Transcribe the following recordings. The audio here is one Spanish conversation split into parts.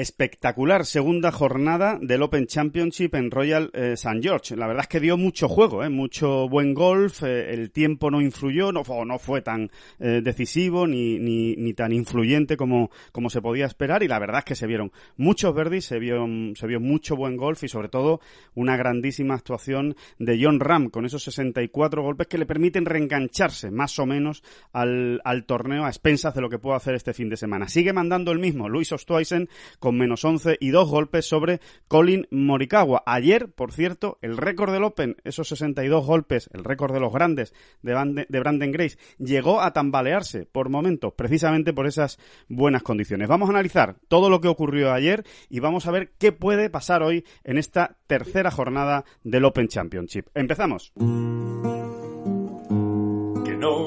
Espectacular segunda jornada del Open Championship en Royal eh, St. George. La verdad es que dio mucho juego, ¿eh? mucho buen golf. Eh, el tiempo no influyó, no, fue tan eh, decisivo ni, tan influyente como, se podía esperar. Y la verdad es que se vieron muchos verdes, se vio, se vio mucho buen golf y sobre todo una grandísima actuación de John Ram con esos 64 golpes que le permiten reengancharse más o menos al, torneo a expensas de lo que puede hacer este fin de semana. Sigue mandando el mismo Luis Ostoisen con menos 11 y dos golpes sobre Colin Morikawa. Ayer, por cierto, el récord del Open, esos 62 golpes, el récord de los grandes de, de Brandon Grace, llegó a tambalearse por momentos, precisamente por esas buenas condiciones. Vamos a analizar todo lo que ocurrió ayer y vamos a ver qué puede pasar hoy en esta tercera jornada del Open Championship. Empezamos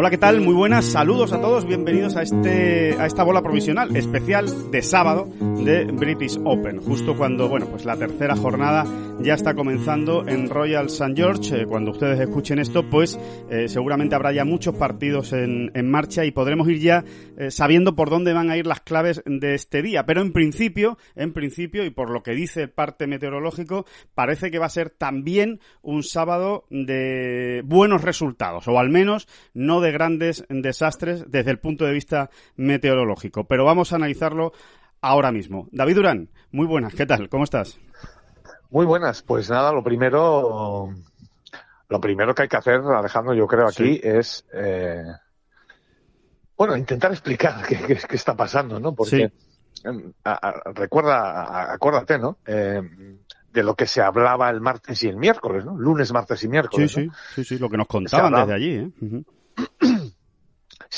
Hola, ¿qué tal? Muy buenas, saludos a todos, bienvenidos a este a esta bola provisional especial de sábado de British Open, justo cuando, bueno, pues la tercera jornada ya está comenzando en Royal St. George. Eh, cuando ustedes escuchen esto, pues eh, seguramente habrá ya muchos partidos en, marcha y podremos ir ya eh, sabiendo por dónde van a ir las claves de este día. Pero en principio, en principio, y por lo que dice parte meteorológico, parece que va a ser también un sábado de buenos resultados, o al menos no de grandes desastres desde el punto de vista meteorológico. Pero vamos a analizarlo ahora mismo. David Durán, muy buenas, ¿qué tal? ¿Cómo estás? Muy buenas, pues nada, lo primero, lo primero que hay que hacer, Alejandro, yo creo aquí sí. es, eh, bueno, intentar explicar qué, qué, qué, está pasando, ¿no? Porque sí. a, a, recuerda, a, acuérdate, ¿no? Eh, de lo que se hablaba el martes y el miércoles, ¿no? Lunes, martes y miércoles. Sí, ¿no? sí, sí, sí, lo que nos contaban desde allí, ¿eh? Uh -huh.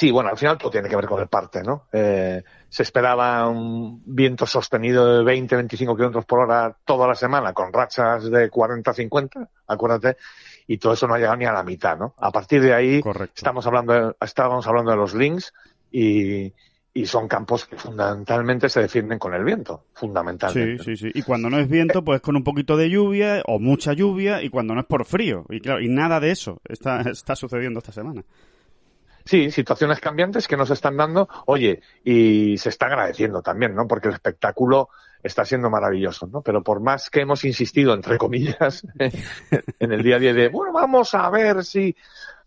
Sí, bueno, al final todo tiene que ver con el parte, ¿no? Eh, se esperaba un viento sostenido de 20-25 kilómetros por hora toda la semana, con rachas de 40-50, acuérdate, y todo eso no ha llegado ni a la mitad, ¿no? A partir de ahí, Correcto. estamos hablando de, estábamos hablando de los links y, y son campos que fundamentalmente se defienden con el viento, fundamentalmente. Sí, sí, sí. Y cuando no es viento, pues con un poquito de lluvia o mucha lluvia, y cuando no es por frío. Y claro, y nada de eso está, está sucediendo esta semana. Sí, situaciones cambiantes que nos están dando, oye, y se está agradeciendo también, ¿no? Porque el espectáculo está siendo maravilloso, ¿no? Pero por más que hemos insistido, entre comillas, en el día a día de, bueno, vamos a ver si...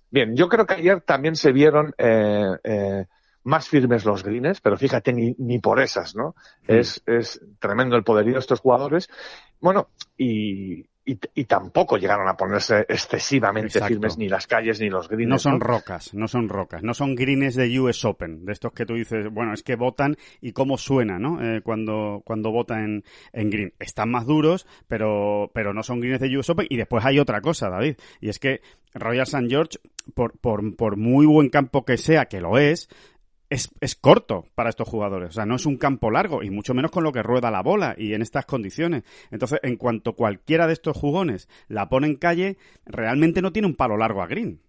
Bien, yo creo que ayer también se vieron eh, eh, más firmes los greens, pero fíjate, ni, ni por esas, ¿no? Mm. Es, es tremendo el poderío de estos jugadores. Bueno, y, y, y, tampoco llegaron a ponerse excesivamente Exacto. firmes ni las calles ni los greens. No son ¿no? rocas, no son rocas, no son greens de US Open, de estos que tú dices, bueno, es que votan y cómo suena, ¿no? Eh, cuando, cuando votan en, en green. Están más duros, pero, pero no son greens de US Open. Y después hay otra cosa, David, y es que Royal St. George, por, por, por muy buen campo que sea, que lo es, es, es, corto para estos jugadores. O sea, no es un campo largo, y mucho menos con lo que rueda la bola y en estas condiciones. Entonces, en cuanto cualquiera de estos jugones la pone en calle, realmente no tiene un palo largo a green.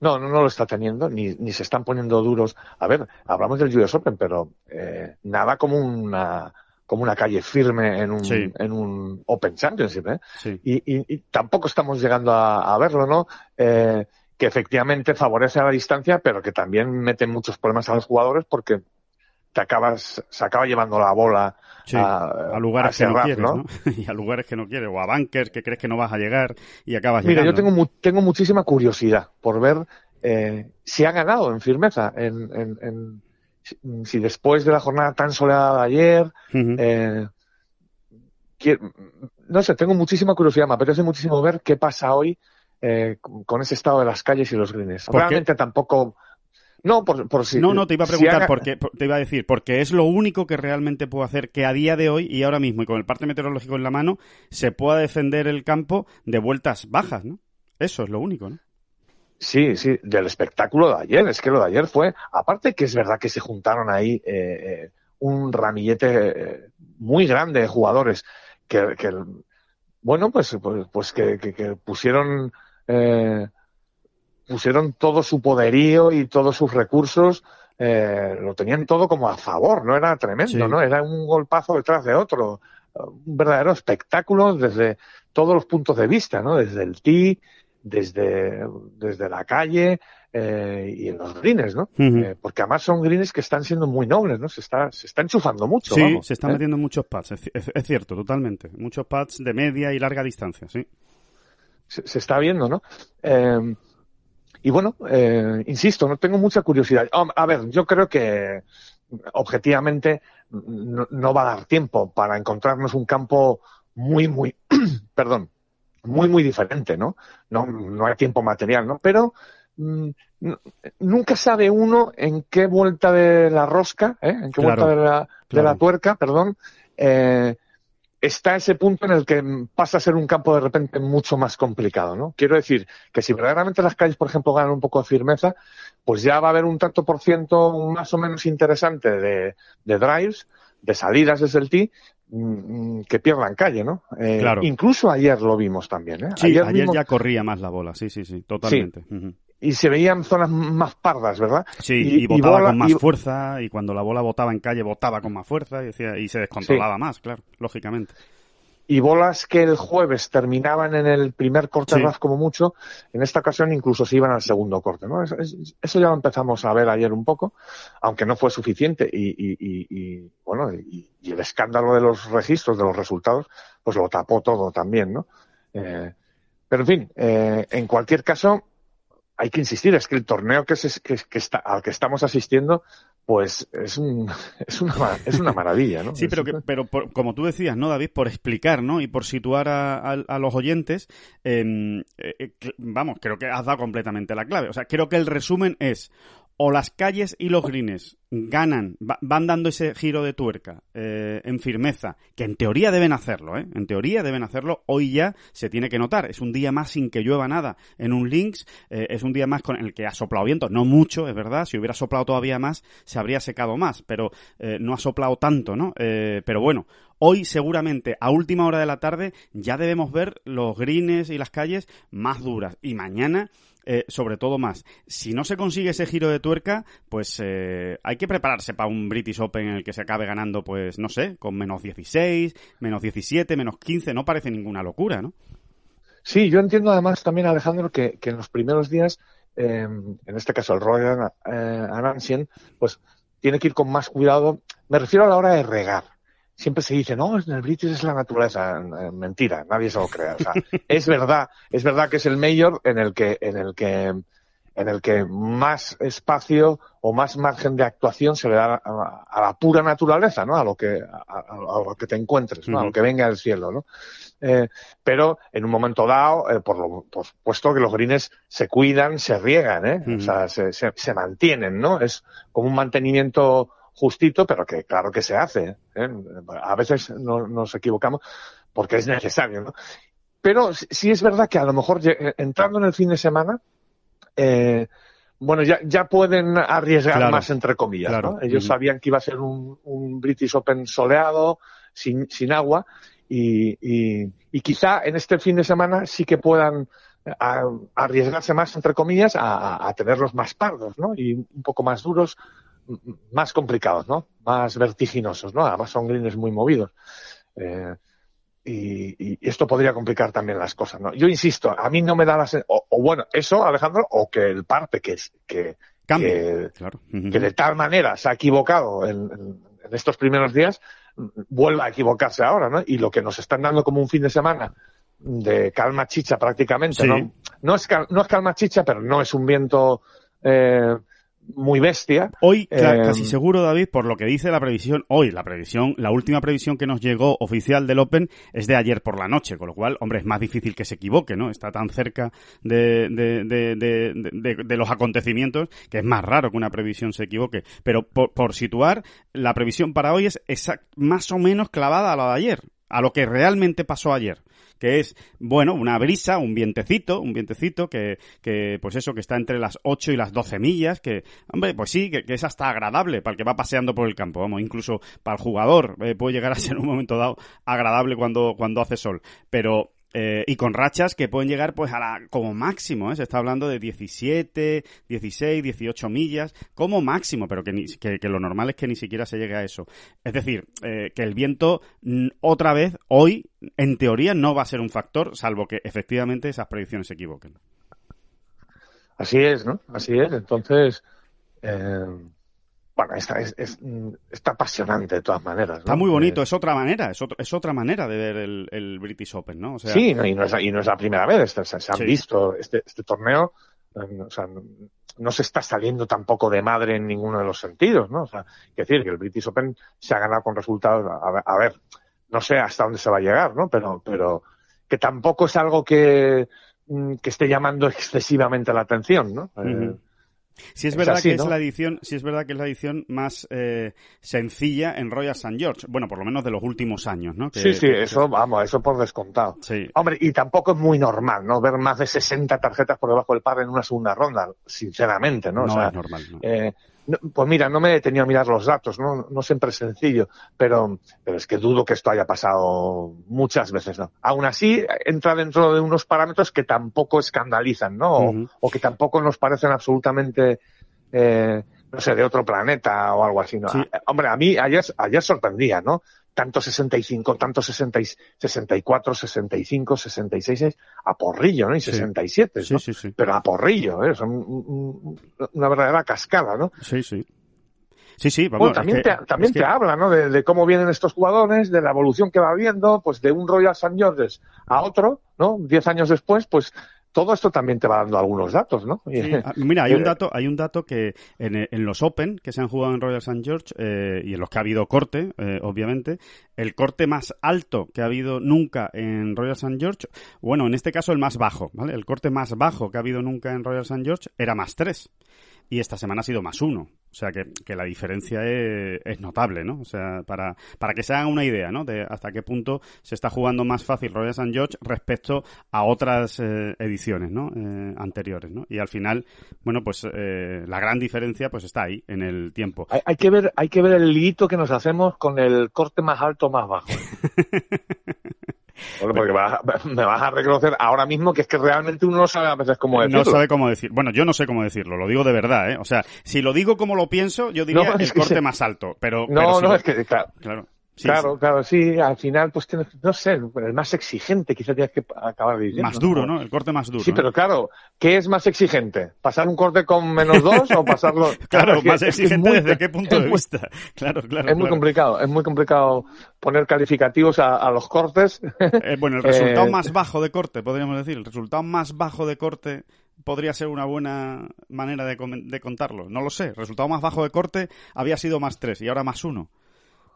No, no, no lo está teniendo, ni, ni se están poniendo duros. A ver, hablamos del US Open, pero eh, nada como una como una calle firme en un, sí. en un Open Championship, ¿eh? Sí. Y, y, y, tampoco estamos llegando a, a verlo, ¿no? Eh, que efectivamente favorece a la distancia, pero que también mete muchos problemas a los jugadores porque te acabas, se acaba llevando la bola sí, a, a, lugares a cerrar, que no quieres, ¿no? ¿no? y a lugares que no quieres, o a bunkers que crees que no vas a llegar y acabas Mira, llegando. yo tengo, mu tengo muchísima curiosidad por ver eh, si ha ganado en firmeza, en, en, en, si después de la jornada tan soleada de ayer, uh -huh. eh, quiero, no sé, tengo muchísima curiosidad, me apetece muchísimo ver qué pasa hoy eh, con ese estado de las calles y los greens. Realmente tampoco No, por, por si. No, no, te iba a si preguntar, haga- porque, te iba a decir, porque es lo único que realmente puedo hacer que a día de hoy y ahora mismo y con el parte meteorológico en la mano se pueda defender el campo de vueltas bajas, ¿no? Eso es lo único, ¿no? Sí, sí, del espectáculo de ayer. Es que lo de ayer fue, aparte que es verdad que se juntaron ahí eh, eh, un ramillete eh, muy grande de jugadores que, que bueno, pues, pues, pues que, que, que pusieron, eh, pusieron todo su poderío y todos sus recursos, eh, lo tenían todo como a favor, ¿no? Era tremendo, Sí. ¿no? Era un golpazo detrás de otro. Un verdadero espectáculo desde todos los puntos de vista, ¿no? Desde el tee, desde, desde la calle eh, y en los greens, ¿no? Eh, porque además son greens que están siendo muy nobles, ¿no? Se está, se está enchufando mucho, Sí, vamos, se están ¿eh? metiendo muchos pads, es, es- es cierto, totalmente. Muchos pads de media y larga distancia, sí. Se, se está viendo, ¿no? Eh, y bueno, eh, insisto, no tengo mucha curiosidad. A ver, yo creo que objetivamente no, no va a dar tiempo para encontrarnos un campo muy, muy, perdón, muy, muy diferente, ¿no? No, no hay tiempo material, ¿no? Pero mm, nunca sabe uno en qué vuelta de la rosca, ¿eh? En qué Claro, vuelta de la, de la tuerca, perdón, eh, está ese punto en el que pasa a ser un campo de repente mucho más complicado, ¿no? Quiero decir que si verdaderamente las calles, por ejemplo, ganan un poco de firmeza, pues ya va a haber un tanto por ciento más o menos interesante de, de drives, de salidas desde el tee, mm, que pierdan calle, ¿no? Eh, Claro. Incluso ayer lo vimos también, ¿eh? Sí, ayer, ya corría más la bola, sí, sí, sí, totalmente. Y se veían zonas más pardas, ¿verdad? Sí, Y- y, y botaba bola- con más y- fuerza, y cuando la bola botaba en calle, botaba con más fuerza, y, decía, y se descontrolaba más, claro, lógicamente. y bolas que el jueves terminaban en el primer corte Sí. como mucho, en esta ocasión incluso se iban al segundo corte, ¿no? Es- es- eso ya lo empezamos a ver ayer un poco, aunque no fue suficiente y, y- y- y, bueno, y, y el escándalo de los registros, de los resultados, pues lo tapó todo también, ¿no? Eh, pero en fin, eh, en cualquier caso, hay que insistir, es que el torneo que, se- que- que está, al que estamos asistiendo, pues es, un, es, una, es una maravilla, ¿no? Sí, pero, que, pero por- como tú decías, ¿no, David? Por explicar, ¿no? Y por situar a, a- a los oyentes, em, eh, eh, vamos, creo que has dado completamente la clave. O sea, creo que el resumen es o las calles y los greens ganan, va- van dando ese giro de tuerca eh, en firmeza, que en teoría deben hacerlo, ¿eh? En teoría deben hacerlo, hoy ya se tiene que notar. Es un día más sin que llueva nada en un links, eh, es un día más con el que ha soplado viento, no mucho, es verdad, si hubiera soplado todavía más, se habría secado más, pero eh, no ha soplado tanto, ¿no? Eh, pero bueno, hoy seguramente a última hora de la tarde ya debemos ver los greens y las calles más duras y mañana eh, sobre todo más. Si no se consigue ese giro de tuerca, pues eh, hay que prepararse para un British Open en el que se acabe ganando, pues no sé, con menos 16, menos 17, menos 15, no parece ninguna locura, ¿no? Sí, yo entiendo además también, Alejandro, que, que en los primeros días, eh, en este caso el Royal eh, Anansien, pues tiene que ir con más cuidado. Me refiero a la hora de regar. Siempre se dice, no, en el British es la naturaleza. Eh, Mentira, nadie se lo crea. O sea, es verdad, es verdad que es el mayor en el que, en el que, en el que más espacio o más margen de actuación se le da a, a la pura naturaleza, ¿no? A lo que, a, lo que te encuentres, ¿no? A lo que venga del cielo, ¿no? Eh, pero en un momento dado, eh, por, lo, por supuesto que los greens se cuidan, se riegan, ¿eh? O sea, se, se, se mantienen, ¿no? Es como un mantenimiento justito, pero que claro que se hace. ¿eh? A veces no- nos equivocamos porque es necesario, ¿no? Pero sí- es verdad que a lo mejor lle- entrando en el fin de semana, eh, bueno, ya, ya pueden arriesgar Claro. más entre comillas, Claro. ¿no? Ellos sabían que iba a ser un, un British Open soleado, sin, sin agua, y, y, y quizá en este fin de semana sí que puedan eh, a- arriesgarse más, entre comillas, a, a- tenerlos más pardos, ¿no? Y un poco más duros, más complicados, ¿no? Más vertiginosos, ¿no? Además son greens muy movidos. Eh, y, y esto podría complicar también las cosas, ¿no? Yo insisto, a mí no me da la o, o bueno, eso, Alejandro, o que el parte que es que, Cambia. que, Claro. Ujú. que de tal manera se ha equivocado en, estos primeros días, vuelva a equivocarse ahora, ¿no? Y lo que nos están dando como un fin de semana de calma chicha prácticamente, Sí. ¿no? No es, cal- no es calma chicha, pero no es un viento eh, muy bestia. Hoy, Eh, casi seguro, David, por lo que dice la previsión, hoy la previsión, la última previsión que nos llegó oficial del Open es de ayer por la noche, con lo cual, hombre, es más difícil que se equivoque, ¿no? Está tan cerca de, de, de, de, de- de los acontecimientos que es más raro que una previsión se equivoque. Pero por, por situar, la previsión para hoy es exact- más o menos clavada a la de ayer, a lo que realmente pasó ayer que es, bueno, una brisa, un vientecito, un vientecito que, que, pues eso, que está entre las 8 y las 12 millas, que, hombre, pues sí, que, es hasta agradable para el que va paseando por el campo, vamos, incluso para el jugador eh, puede llegar a ser un momento dado agradable cuando, cuando hace sol, pero eh, y con rachas que pueden llegar pues a la, como máximo, ¿eh? se está hablando de 17, 16, 18 millas, como máximo, pero que, ni, que, lo normal es que ni siquiera se llegue a eso. Es decir, eh, que el viento otra vez, hoy, en teoría, no va a ser un factor, salvo que efectivamente esas predicciones se equivoquen. Así es, ¿no? Así es. Entonces, eh, bueno, está, es, es- está apasionante de todas maneras. ¿no? Está muy bonito, Eh, es otra manera, es, otro- es otra manera de ver el, el British Open, ¿no? O sea, sí, no, y, no es, y no es la primera vez. Se, se han Sí. visto este, este torneo. eh, o sea, no, se está saliendo tampoco de madre en ninguno de los sentidos, ¿no? O sea, quiero decir que el British Open se ha ganado con resultados. A, ver- a ver, no sé hasta dónde se va a llegar, ¿no? Pero, pero que tampoco es algo que, mm, que esté llamando excesivamente la atención, ¿no? Eh, Ujú. Si es, Es verdad así, que es la edición, si es verdad que es la edición más eh, sencilla en Royal St. George, bueno, por lo menos de los últimos años, ¿no? Que- sí, sí, que- eso, vamos, eso por descontado. Sí, Hombre, y tampoco es muy normal, ¿no? Ver más de 60 tarjetas por debajo del par en una segunda ronda, sinceramente, ¿no? no, O sea, es normal. no. eh, no- pues mira, no me he detenido a mirar los datos, ¿no? No siempre es sencillo, pero, pero es que dudo que esto haya pasado muchas veces, ¿no? Aún así, entra dentro de unos parámetros que tampoco escandalizan, ¿no? O, que tampoco nos parecen absolutamente, eh, no sé, de otro planeta o algo así, ¿no? Sí. A- Hombre, a mí ayer, ayer sorprendía, ¿no? Tanto 65, tanto 60, y- 64, 65, 66, es a porrillo, ¿no? Y Sí. 67, Sí, ¿no? sí, sí. Pero a porrillo, ¿eh? Son un- un- una verdadera cascada, ¿no? Sí, sí. Sí, sí, vamos. Bueno, es también, que- te, también que- te habla, ¿no? De, de cómo vienen estos jugadores, de la evolución que va habiendo, pues de un Royal St. George's a otro, ¿no? Diez años después, pues todo esto también te va dando algunos datos, ¿no? Sí, ah, mira, hay un Eh, dato, hay un dato que en, en los Open que se han jugado en Royal St. George eh, y en los que ha habido corte, eh, obviamente, el corte más alto que ha habido nunca en Royal St. George, bueno, en este caso el más bajo, ¿vale? El corte más bajo que ha habido nunca en Royal St. George era más 3 y esta semana ha sido más 1. O sea que, que la diferencia es, es notable, ¿no? O sea, para, para que se hagan una idea, ¿no? De hasta qué punto se está jugando más fácil Royal St. George respecto a otras eh, ediciones, ¿no? Eh, anteriores, ¿no? Y al final, bueno, pues eh, la gran diferencia pues está ahí, en el tiempo. Hay, hay que ver, hay que ver el liguito que nos hacemos con el corte más alto más bajo. Bueno, porque me vas, a- me vas a reconocer ahora mismo que es que realmente uno no sabe a veces cómo decirlo. No sabe cómo decir. Bueno, yo no sé cómo decirlo, lo digo de verdad, ¿eh? O sea, si lo digo como lo pienso, yo diría No, el corte se- más alto, pero... No, pero si no, lo- es que, claro, Claro. Sí, claro, sí. claro, sí, al final, pues tienes, no sé, el más exigente quizás tienes que acabar diciendo. Más duro, ¿no? El corte más duro. Sí, ¿eh? pero claro, ¿qué es más exigente? ¿Pasar un corte con menos dos o pasarlo? Claro, más es exigente muy- desde qué punto de muy- vista. Claro, claro. Es muy claro. complicado, es muy complicado poner calificativos a, a los cortes. Eh, bueno, el resultado Eh, más bajo de corte, podríamos decir, el resultado más bajo de corte podría ser una buena manera de, de contarlo. No lo sé. El resultado más bajo de corte había sido más 3 y ahora más 1.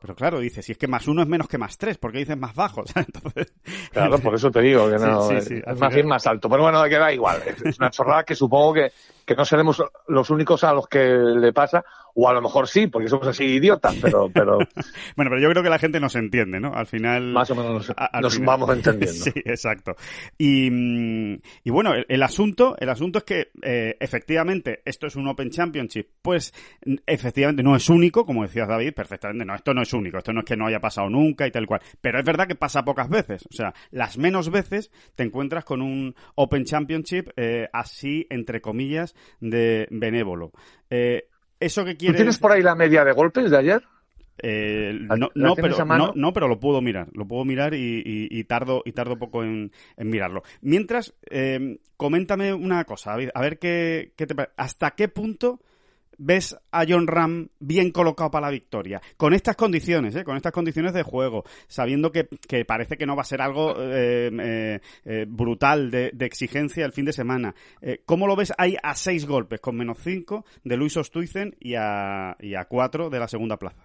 Pero claro, dice, si es que más 1 es menos que más 3, ¿por qué dices más bajo? Entonces, Claro, por eso te digo que no, sí, es- sí, es al más bien más alto. Pero bueno, que da igual. Es una chorrada que supongo que, que no seremos los únicos a los que le pasa, o a lo mejor sí, porque somos así idiotas, pero, pero Bueno, pero yo creo que la gente nos entiende, ¿no? Al final... más o menos nos, a- al nos final- vamos entendiendo. Sí, exacto. Y, mm, y bueno, el, el asunto, el asunto es que eh, efectivamente esto es un Open Championship, pues efectivamente no es único, como decías David, perfectamente, no, esto no es único, esto no es que no haya pasado nunca y tal cual, pero es verdad que pasa pocas veces, o sea, las menos veces te encuentras con un Open Championship eh, así, entre comillas, de benévolo. Eh, ¿Eso que ¿Tú quiere tienes por ahí la media de golpes de ayer? eh, ¿La- no, no, pero, a no, no, pero lo puedo mirar. Lo puedo mirar y, y- y tardo, y tardo poco en, en mirarlo. Mientras, eh, coméntame una cosa, David, a ver qué, qué te parece. ¿Hasta qué punto ves a John Ram bien colocado para la victoria, con estas condiciones, ¿eh? con estas condiciones de juego, sabiendo que, parece que no va a ser algo eh, eh, eh, brutal de, exigencia el fin de semana. ¿Cómo lo ves ahí a seis golpes, con menos cinco de Luis Ostuizen y a, y a cuatro de la segunda plaza?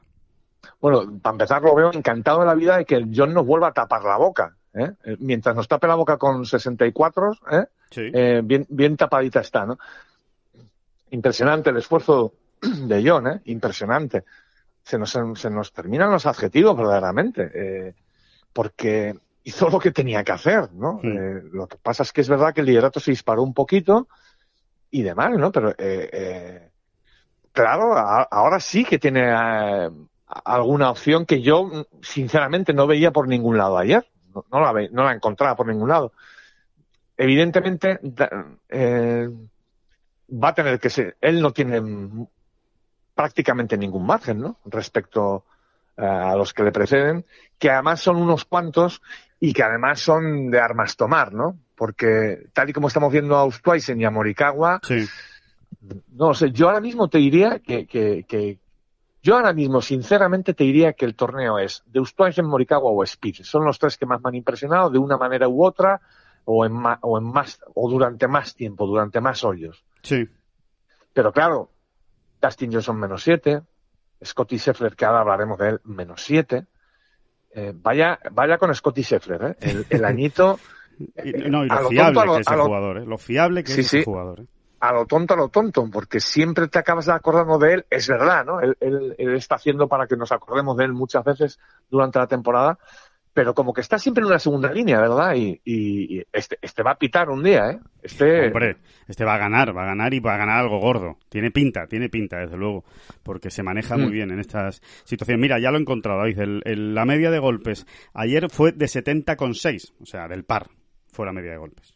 Bueno, para empezar lo veo encantado de la vida de que John nos vuelva a tapar la boca. Mientras nos tape la boca con 64, ¿eh? bien, bien tapadita está, ¿no? Impresionante el esfuerzo de John, ¿eh? impresionante. Se nos, se nos terminan los adjetivos verdaderamente, eh, porque hizo lo que tenía que hacer, ¿no? Eh, lo que pasa es que es verdad que el liderato se disparó un poquito y demás, ¿no? Pero, eh, eh claro, ahora sí que tiene alguna opción que yo, sinceramente, no veía por ningún lado ayer. No, no la, ve, no la encontraba por ningún lado. Evidentemente, eh, va a tener que ser, él no tiene prácticamente ningún margen, ¿no? Respecto eh, a los que le preceden, que además son unos cuantos y que además son de armas tomar, ¿no? Porque tal y como estamos viendo a Ustwaisen y a Morikawa, no sé, yo ahora mismo te diría que, que, que, yo ahora mismo, sinceramente, te diría que el torneo es de Ustwaisen, Morikawa o Speed. Son los tres que más me han impresionado de una manera u otra o en, o en más, o durante más tiempo, durante más hoyos. Sí. Pero claro, Dustin Johnson menos 7, Scotty Scheffler, que ahora hablaremos de él, menos 7. Eh, vaya, vaya con Scotty Scheffler, ¿eh? el, el añito. y, no, y lo, fiable que es el jugador, ¿eh? Lo fiable que es el jugador. ¿eh? A lo tonto, a lo tonto, porque siempre te acabas acordando de él, es verdad, ¿no? Él, él, él, está haciendo para que nos acordemos de él muchas veces durante la temporada, pero como que está siempre en una segunda línea, ¿verdad? Y, este, este va a pitar un día, ¿eh? Este... Hombre, este va a ganar, va a ganar y va a ganar algo gordo. Tiene pinta, tiene pinta, desde luego, porque se maneja muy mm. bien en estas situaciones. Mira, ya lo he encontrado, David, la media de golpes ayer fue de 70,6, o sea, del par, fue la media de golpes.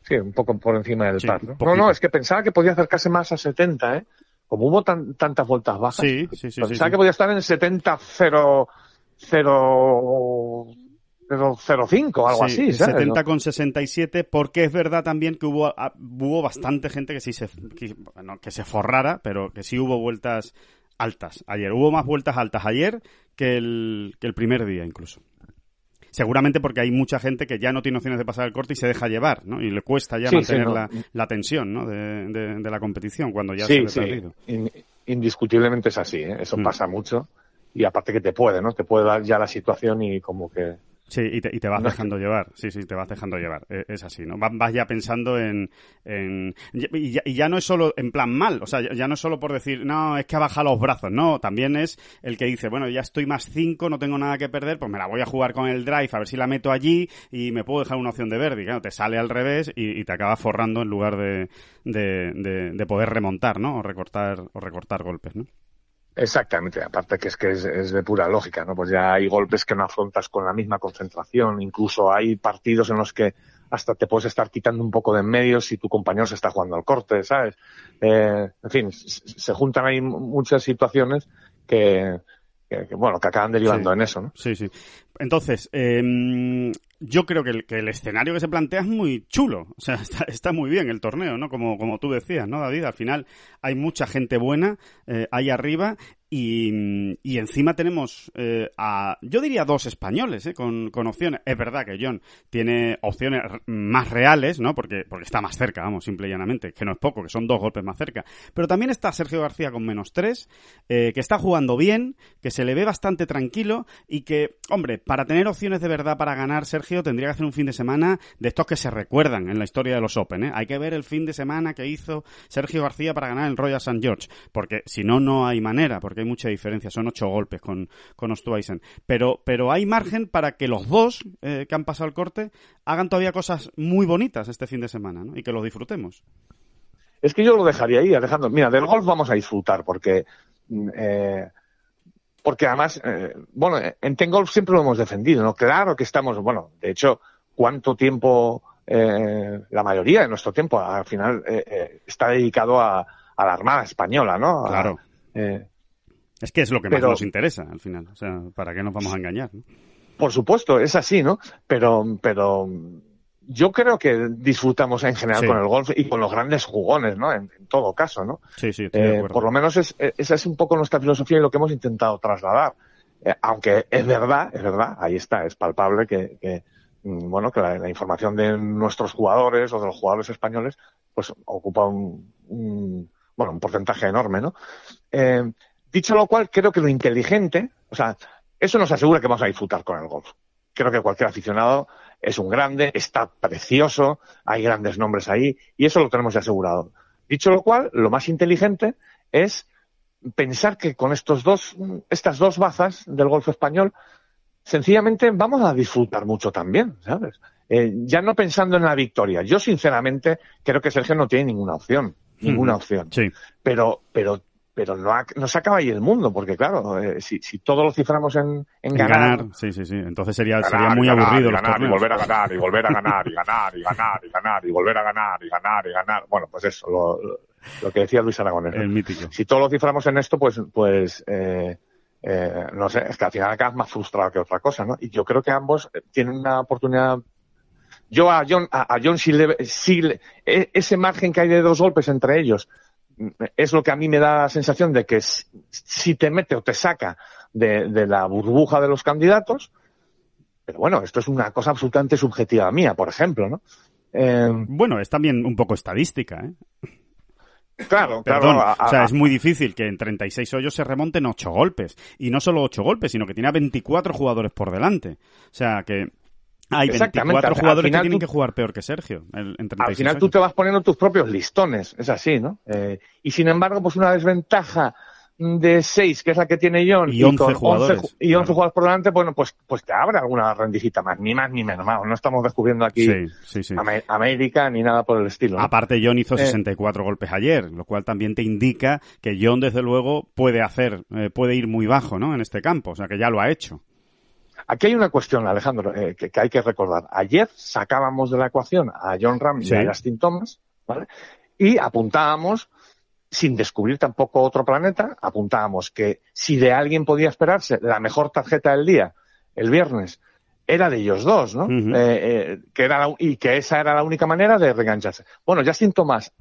Sí, un poco por encima del par, ¿no? No, no, es que pensaba que podía acercarse más a 70, ¿eh? Como hubo tantas vueltas bajas, sí, sí, sí, pensaba que podía estar en 70-0 0,05 algo así. ¿sabes? 70 con 67, porque es verdad también que hubo, ah, hubo bastante gente que sí se, que, bueno, que se forrara, pero que sí hubo vueltas altas ayer. Hubo más vueltas altas ayer que el, que el primer día incluso. Seguramente porque hay mucha gente que ya no tiene opciones de pasar el corte y se deja llevar, ¿no? Y le cuesta ya mantener la, la, tensión, ¿no? De, de, la competición cuando ya se ha perdido. indiscutiblemente es así, ¿eh? Eso mm. pasa mucho y aparte que te puede, ¿no? Te puede dar ya la situación y como que... Sí, y te, y te vas dejando llevar, sí, sí, te vas dejando llevar, e, es, así, ¿no? Vas, ya pensando en... en y, ya, no es solo en plan mal, o sea, ya, no es solo por decir, no, es que ha bajado los brazos, no, también es el que dice, bueno, ya estoy más 5, no tengo nada que perder, pues me la voy a jugar con el drive, a ver si la meto allí y me puedo dejar una opción de verde, y claro, te sale al revés y, te acaba forrando en lugar de, de, de, de poder remontar, ¿no? O recortar, o recortar golpes, ¿no? Exactamente, aparte que es que es, de pura lógica, ¿no? Pues ya hay golpes que no afrontas con la misma concentración, incluso hay partidos en los que hasta te puedes estar quitando un poco de en medio si tu compañero se está jugando al corte, ¿sabes? Eh, en fin, se juntan ahí muchas situaciones que, que, bueno, que acaban derivando en eso, ¿no? Sí, sí. Entonces, eh, yo creo que el, que el, escenario que se plantea es muy chulo. O sea, está, está, muy bien el torneo, ¿no? Como, como tú decías, ¿no, David? Al final hay mucha gente buena eh, ahí arriba y, encima tenemos eh, a, yo diría dos españoles eh, con, con, opciones. Es verdad que John tiene opciones más reales, ¿no? Porque, porque está más cerca, vamos, simple y llanamente, que no es poco, que son dos golpes más cerca. Pero también está Sergio García con menos tres, eh, que está jugando bien, que se le ve bastante tranquilo y que, hombre, para tener opciones de verdad para ganar, Sergio tendría que hacer un fin de semana de estos que se recuerdan en la historia de los Open, ¿eh? Hay que ver el fin de semana que hizo Sergio García para ganar el Royal St. George, porque si no, no hay manera, porque hay mucha diferencia, son ocho golpes con, con Pero, pero hay margen para que los dos eh, que han pasado el corte hagan todavía cosas muy bonitas este fin de semana ¿no? y que lo disfrutemos. Es que yo lo dejaría ahí, Alejandro. Mira, del golf vamos a disfrutar porque... Mm, eh, porque además, eh, bueno, en Ten Golf siempre lo hemos defendido, ¿no? Claro que estamos, bueno, de hecho, ¿cuánto tiempo, eh, la mayoría de nuestro tiempo, al final, eh, está dedicado a, a, la Armada Española, ¿no? Claro. Es que es lo que más nos interesa al final. O sea, ¿para qué nos vamos a engañar? Por supuesto, es así, ¿no? Pero, pero yo creo que disfrutamos en general con el golf y con los grandes jugones, ¿no? En, todo caso, ¿no? Sí, sí, eh, Por lo menos es, esa es un poco nuestra filosofía y lo que hemos intentado trasladar. Eh, aunque es verdad, es verdad, ahí está, es palpable que, mm, bueno, que la, información de nuestros jugadores o de los jugadores españoles, pues ocupa un, bueno, un porcentaje enorme, ¿no? Eh, dicho lo cual, creo que lo inteligente, o sea, eso nos asegura que vamos a disfrutar con el golf. Creo que cualquier aficionado es un grande, está precioso, hay grandes nombres ahí, y eso lo tenemos ya asegurado. Dicho lo cual, lo más inteligente es pensar que con estos dos, estas dos bazas del golf español, sencillamente vamos a disfrutar mucho también, ¿sabes? Eh, ya no pensando en la victoria. Yo, sinceramente, creo que Sergio no tiene ninguna opción. Ninguna opción. Sí. Pero, pero pero no, no se acaba ahí el mundo, porque claro, eh, si, si todo lo ciframos en, en, ganar, Sí, sí, sí. Entonces sería, sería muy aburrido. Y ganar, y volver a ganar, y volver a ganar, y ganar, y ganar, y ganar, y volver a ganar, y ganar, y ganar. Bueno, pues eso, lo, lo que decía Luis Aragonés. El mítico. Si todo lo ciframos en esto, pues, pues, eh, eh, no sé, es que al final acabas más frustrado que otra cosa, ¿no? Y yo creo que ambos tienen una oportunidad yo a John, a, John si, le, si e, ese margen que hay de dos golpes entre ellos es lo que a mí me da la sensación de que si te mete o te saca de, la burbuja de los candidatos, pero bueno, esto es una cosa absolutamente subjetiva mía, por ejemplo, ¿no? Eh, bueno, es también un poco estadística, ¿eh? Claro, claro. o sea, es muy difícil que en 36 hoyos se remonten 8 golpes. Y no solo 8 golpes, sino que tiene a 24 jugadores por delante. O sea, que hay 24 jugadores que tienen que jugar peor que Sergio. al final tú te vas poniendo tus propios listones, es así, ¿no? Eh, y sin embargo, pues una desventaja de 6, que es la que tiene John, y 11 jugadores, y 11 jugadores por delante, bueno, pues, pues te abre alguna rendijita más, ni más ni menos. No estamos descubriendo aquí América ni nada por el estilo. Aparte, John hizo 64 eh. golpes ayer, lo cual también te indica que John, desde luego, puede hacer, eh, puede ir muy bajo, ¿no? En este campo, o sea, que ya lo ha hecho. Aquí hay una cuestión, Alejandro, eh, que, hay que recordar. Ayer sacábamos de la ecuación a John Ram y a Justin Thomas, ¿vale? Y apuntábamos, sin descubrir tampoco otro planeta, apuntábamos que si de alguien podía esperarse la mejor tarjeta del día, el viernes, era de ellos dos, ¿no? Eh, eh, que era y que esa era la única manera de regancharse. Bueno, Justin Thomas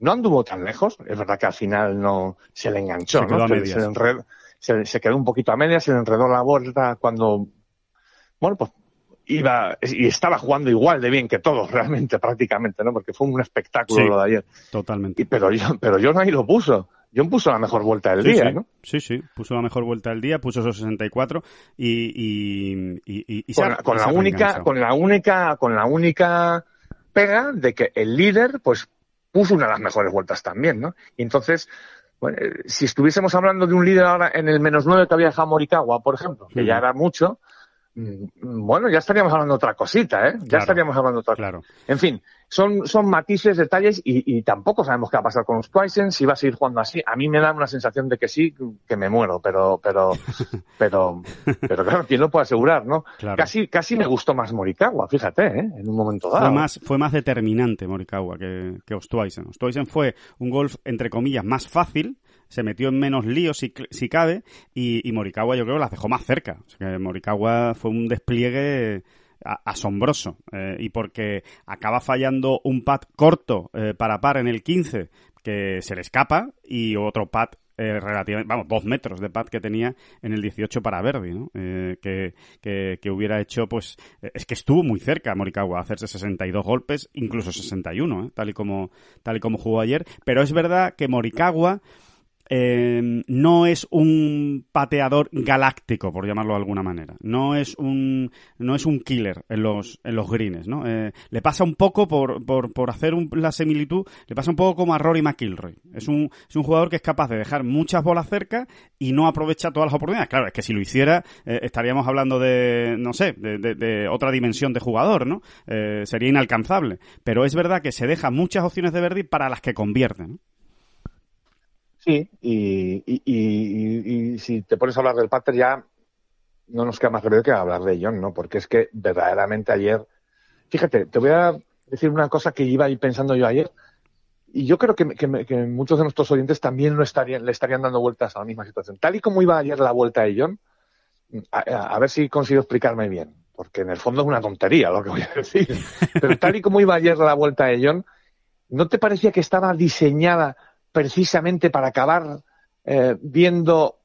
no anduvo tan lejos, es verdad que al final no se le enganchó, ¿no? Se, se, quedó un poquito a medias, se le enredó la vuelta cuando bueno, pues iba y estaba jugando igual de bien que todos realmente prácticamente, ¿no? Porque fue un espectáculo lo de ayer. Totalmente. pero yo, pero yo no ahí lo puso. John puso la mejor vuelta del día, ¿no? Sí, sí, puso la mejor vuelta del día, puso esos 64 y, y, y, y con, con la única, con la única, con la única pega de que el líder, pues, puso una de las mejores vueltas también, ¿no? Y entonces, bueno, eh, si estuviésemos hablando de un líder ahora en el menos nueve que había dejado Morikawa, por ejemplo, que ya era mucho, Mm, bueno, ya estaríamos hablando otra cosita, ¿eh? Ya estaríamos hablando otra claro. En fin, son, son matices, detalles y, tampoco sabemos qué va a pasar con los Twysen, si va a seguir jugando así. A mí me da una sensación de que sí, que me muero, pero, pero, pero, pero claro, ¿quién lo puede asegurar, no? Casi, casi me gustó más Morikawa, fíjate, ¿eh? En un momento dado. Fue más, fue más determinante Morikawa que, que Ostweisen. Ostweisen fue un golf, entre comillas, más fácil, se metió en menos líos si, si cabe y, y, Morikawa yo creo que las dejó más cerca. O sea que Morikawa fue un despliegue asombroso eh, y porque acaba fallando un pad corto eh, para par en el 15 que se le escapa y otro pad eh, relativamente, vamos, dos metros de pad que tenía en el 18 para Verdi, ¿no? que, que, que, hubiera hecho, pues, es que estuvo muy cerca Morikawa a hacerse 62 golpes, incluso 61, tal y como, tal y como jugó ayer, pero es verdad que Morikawa eh, no es un pateador galáctico, por llamarlo de alguna manera. No es un, no es un killer en los, en los greens, ¿no? Eh, le pasa un poco, por, por, por hacer la similitud, le pasa un poco como a Rory McIlroy. Es un, es un jugador que es capaz de dejar muchas bolas cerca y no aprovecha todas las oportunidades. Claro, es que si lo hiciera, eh, estaríamos hablando de, no sé, de, de, otra dimensión de jugador, ¿no? sería inalcanzable. Pero es verdad que se deja muchas opciones de Verdi para las que convierten. Sí, y, y, y, y, si te pones a hablar del Pater ya no nos queda más remedio que hablar de John, ¿no? Porque es que verdaderamente ayer, fíjate, te voy a decir una cosa que iba a ir pensando yo ayer, y yo creo que, que, que muchos de nuestros oyentes también lo estarían, le estarían dando vueltas a la misma situación. Tal y como iba ayer la vuelta de John, a, ver si consigo explicarme bien. porque en el fondo es una tontería lo que voy a decir. Pero tal y como iba ayer la vuelta de John, ¿no te parecía que estaba diseñada precisamente para acabar eh, viendo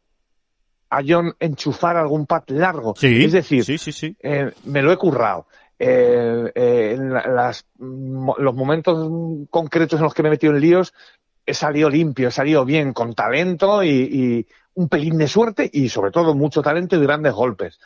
a John enchufar algún pad largo? Sí, es decir, sí, sí, sí. Eh, me lo he currado. Eh, eh, en la- las, los momentos concretos en los que me he metido en líos, he salido limpio, he salido bien, con talento y, y un pelín de suerte y sobre todo mucho talento y grandes golpes.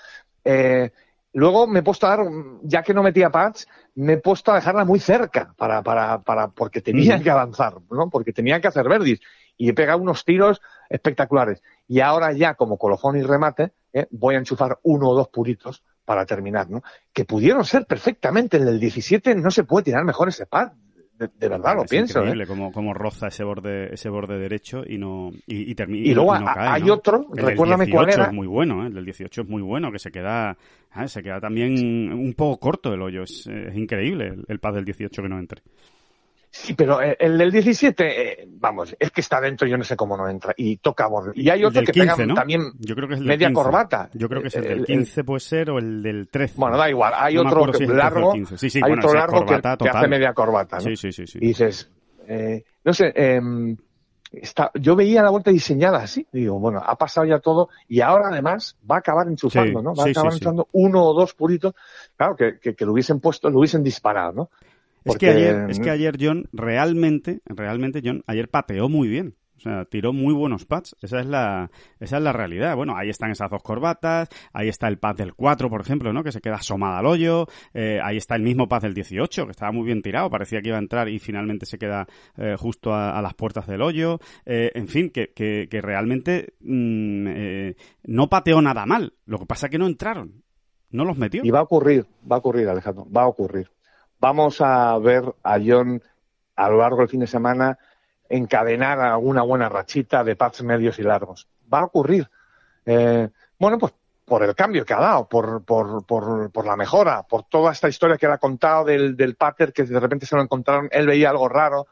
Luego me he puesto a dar, ya que no metía pads, me he puesto a dejarla muy cerca para, para, para, porque tenía Ujú. que avanzar, ¿no? Porque tenía que hacer verdis y he pegado unos tiros espectaculares. Y ahora ya, como colofón y remate, ¿eh? voy a enchufar uno o dos puritos para terminar, ¿no? Que pudieron ser perfectamente en el 17, no se puede tirar mejor ese pad. De, de verdad, lo es pienso, ¿eh? increíble cómo, cómo roza ese borde, ese borde derecho y no y, y termina. Y luego no cae, hay ¿no? otro, El del recuérdame 18 cuál era. es muy bueno, ¿eh? El del 18 es muy bueno, que se queda, ah, se queda también un poco corto el hoyo. Es, es increíble el, el pad del 18 que no entre. Sí, pero eh, el del 17, eh, vamos, es que está dentro, yo no sé cómo no entra. Y toca borde. Y hay otro que 15, pega ¿no? también Yo creo que es el media 15. corbata. Yo creo que es el El- del el- 15 puede ser o el del 13. Bueno, da igual. Hay No otro acuerdo si que es el 13 o el largo, 15. Sí, sí, hay bueno, otro largo que, corbata que hace media corbata, ¿no? Sí, sí, sí, sí. Y dices, eh, no sé, em, está, yo veía la vuelta diseñada así, digo, bueno, ha pasado ya todo y ahora además va a acabar enchufando, Sí, ¿no? Va a acabar enchufando uno o dos puritos, claro, que, que, que lo hubiesen puesto, lo hubiesen disparado, ¿no? Es que ayer, es que ayer John realmente, realmente John ayer pateó muy bien. O sea, tiró muy buenos pads. Esa es la, esa es la realidad. Bueno, ahí están esas dos corbatas, ahí está el pad del 4, por ejemplo, ¿no? Que se queda asomada al hoyo, eh, ahí está el mismo pad del 18, que estaba muy bien tirado, parecía que iba a entrar y finalmente se queda eh, justo a, a las puertas del hoyo. Eh, en fin, que, que, que realmente mm, eh, no pateó nada mal. Lo que pasa es que no entraron. No los metió. Y va a ocurrir, va a ocurrir, Alejandro, va a ocurrir. Vamos a ver a John a lo largo del fin de semana encadenar alguna buena rachita de pads medios y largos. Va a ocurrir. Eh, bueno, pues por el cambio que ha dado, por, por, por, por la mejora, por toda esta historia que él ha contado del, del pater que de repente se lo encontraron, él veía algo raro,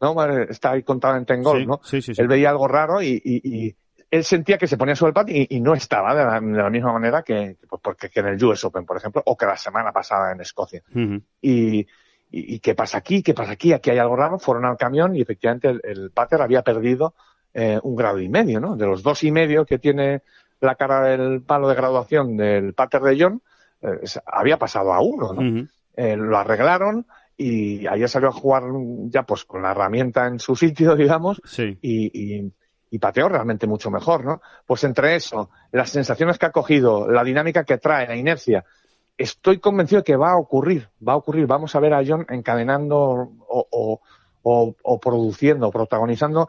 ¿no? Está ahí contado en Tengol, Sí, ¿no? sí, sí, sí. Él veía algo raro y, y- y él sentía que se ponía sobre el pad y, y no estaba de la, de la misma manera que, pues, porque, que en el US Open, por ejemplo, o que la semana pasada en Escocia. Y, y, y qué pasa aquí, qué pasa aquí, aquí hay algo raro, fueron al camión y efectivamente el, el pater había perdido eh, un grado y medio, ¿no? De los dos y medio que tiene la cara del palo de graduación del pater de John, eh, había pasado a uno, ¿no? Eh, lo arreglaron y ayer salió a jugar ya pues con la herramienta en su sitio, digamos, Sí. y, y, y pateó realmente mucho mejor, ¿no? Pues entre eso, las sensaciones que ha cogido, la dinámica que trae, la inercia, estoy convencido de que va a ocurrir, va a ocurrir. Vamos a ver a John encadenando o, o, o, o produciendo, protagonizando